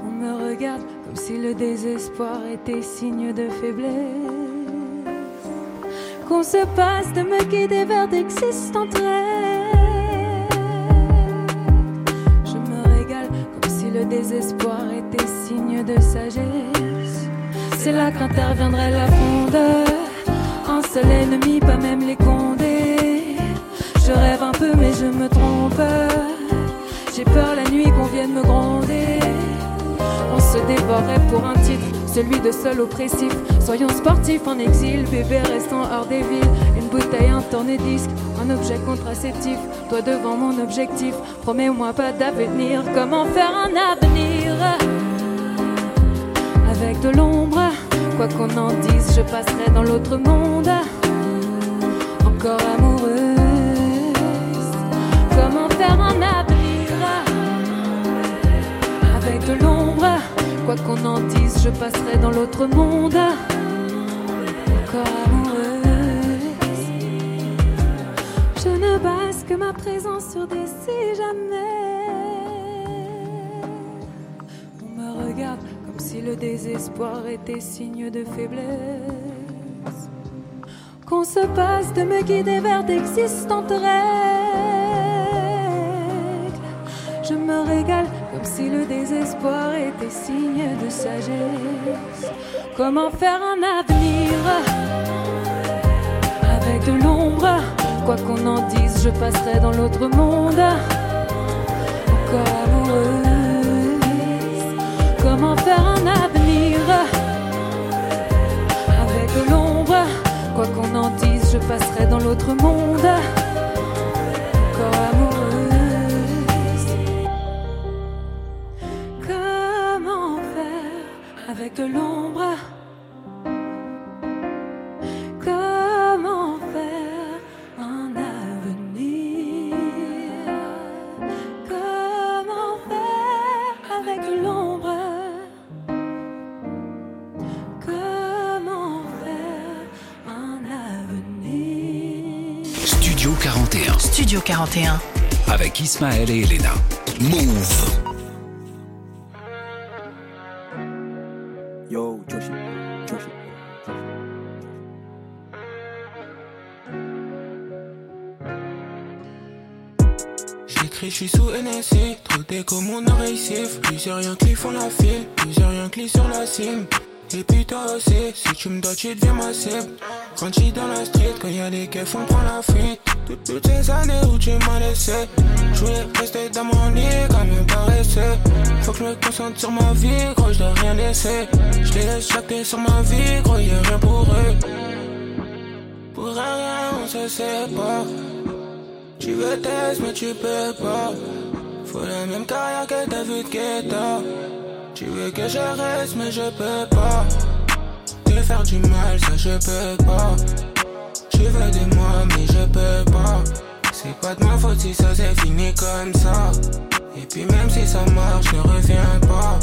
On me regarde comme si le désespoir était signe de faiblesse. Qu'on se passe de me guider vers d'existantes rêves. Je me régale comme si le désespoir était signe de sagesse. C'est là qu'interviendrait la fondeur. Un seul ennemi, pas même les condés. Je rêve un peu, mais je me trompe. J'ai peur la nuit qu'on vienne me gronder. On se dévorerait pour un titre, celui de seul oppressif. Soyons sportifs en exil, bébé restant hors des villes. Une bouteille, un tourne-disque, un objet contraceptif. Toi devant mon objectif, promets-moi pas d'avenir. Comment faire un avenir avec de l'ombre? Quoi qu'on en dise, je passerai dans l'autre monde. Encore amoureuse. Comment faire un avenir avec de l'ombre? Quoi qu'on en dise, je passerai dans l'autre monde. Encore amoureuse. Je ne base que ma présence sur des si jamais. On me regarde comme si le désespoir était signe de faiblesse. Qu'on se passe de me guider vers d'existantes règles. Je me régale comme si le désespoir était signe de sagesse. Comment faire un avenir avec de l'ombre? Quoi qu'on en dise, je passerai dans l'autre monde. Encore amoureuse. Comment faire un avenir avec de l'ombre? Quoi qu'on en dise, je passerai dans l'autre monde. Avec de l'ombre Comment faire un avenir? Comment faire avec l'ombre? Comment faire un avenir? Studio 41. Studio 41. Avec Ismaël et Elena. Move. Suis sous NSC, trop d'écho, mon oreille. Plusieurs rien qui font la file, plusieurs rien qui sur la cime. Et puis toi aussi, si tu me dois, tu deviens ma cible. Grandi dans la street, quand y a des keufs, on prend la fuite. Toutes, toutes ces années où tu m'as laissé, je voulais rester dans mon lit, quand même pas rester. Faut que je me concentre sur ma vie, gros, je rien laisser. Je laisse chacun sur ma vie, gros, y'a rien pour eux. Pour rien, on se sépare. Tu veux test, mais tu peux pas. Faut la même carrière que de Guetta. Tu veux que je reste, mais je peux pas. Te faire du mal, ça je peux pas. Tu veux de moi, mais je peux pas. C'est pas de ma faute si ça s'est fini comme ça. Et puis même si ça marche, ne reviens pas.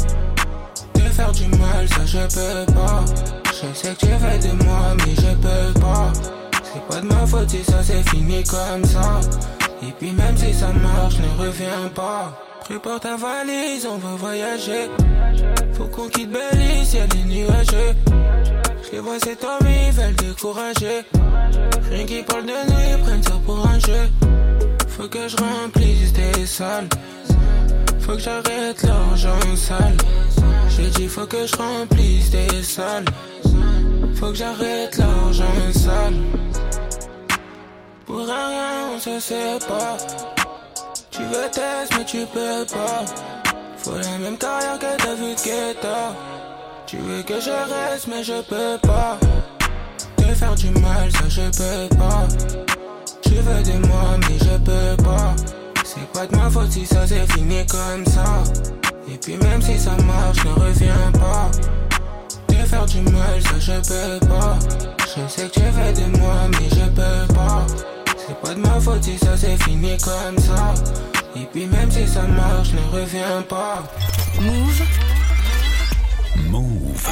Te faire du mal, ça je peux pas. Je sais que tu veux de moi, mais je peux pas. C'est pas de ma faute si ça s'est fini comme ça. Et puis même si ça marche, ne reviens pas. Prépare ta valise, on va voyager. Faut qu'on quitte Belize, y'a des nuages. Je vois cet homme, ils veulent décourager. Rien qui parle de nous, ils prennent ça pour un jeu. Faut que je remplisse des salles. Faut que j'arrête l'argent sale. J'ai dit faut que je remplisse des salles. Faut que j'arrête l'argent sale. Pour rien, on se sépare. Tu veux test, mais tu peux pas. Faut la même carrière que de Guetta. Tu veux que je reste, mais je peux pas. Te faire du mal, ça je peux pas. Tu veux de moi, mais je peux pas. C'est pas de ma faute si ça s'est fini comme ça. Et puis même si ça marche, ne reviens pas. Te faire du mal, ça je peux pas. Je sais que tu veux de moi, mais je peux pas. C'est pas de ma faute si ça s'est fini comme ça. Et puis même si ça marche, je ne reviens pas. Move. Move.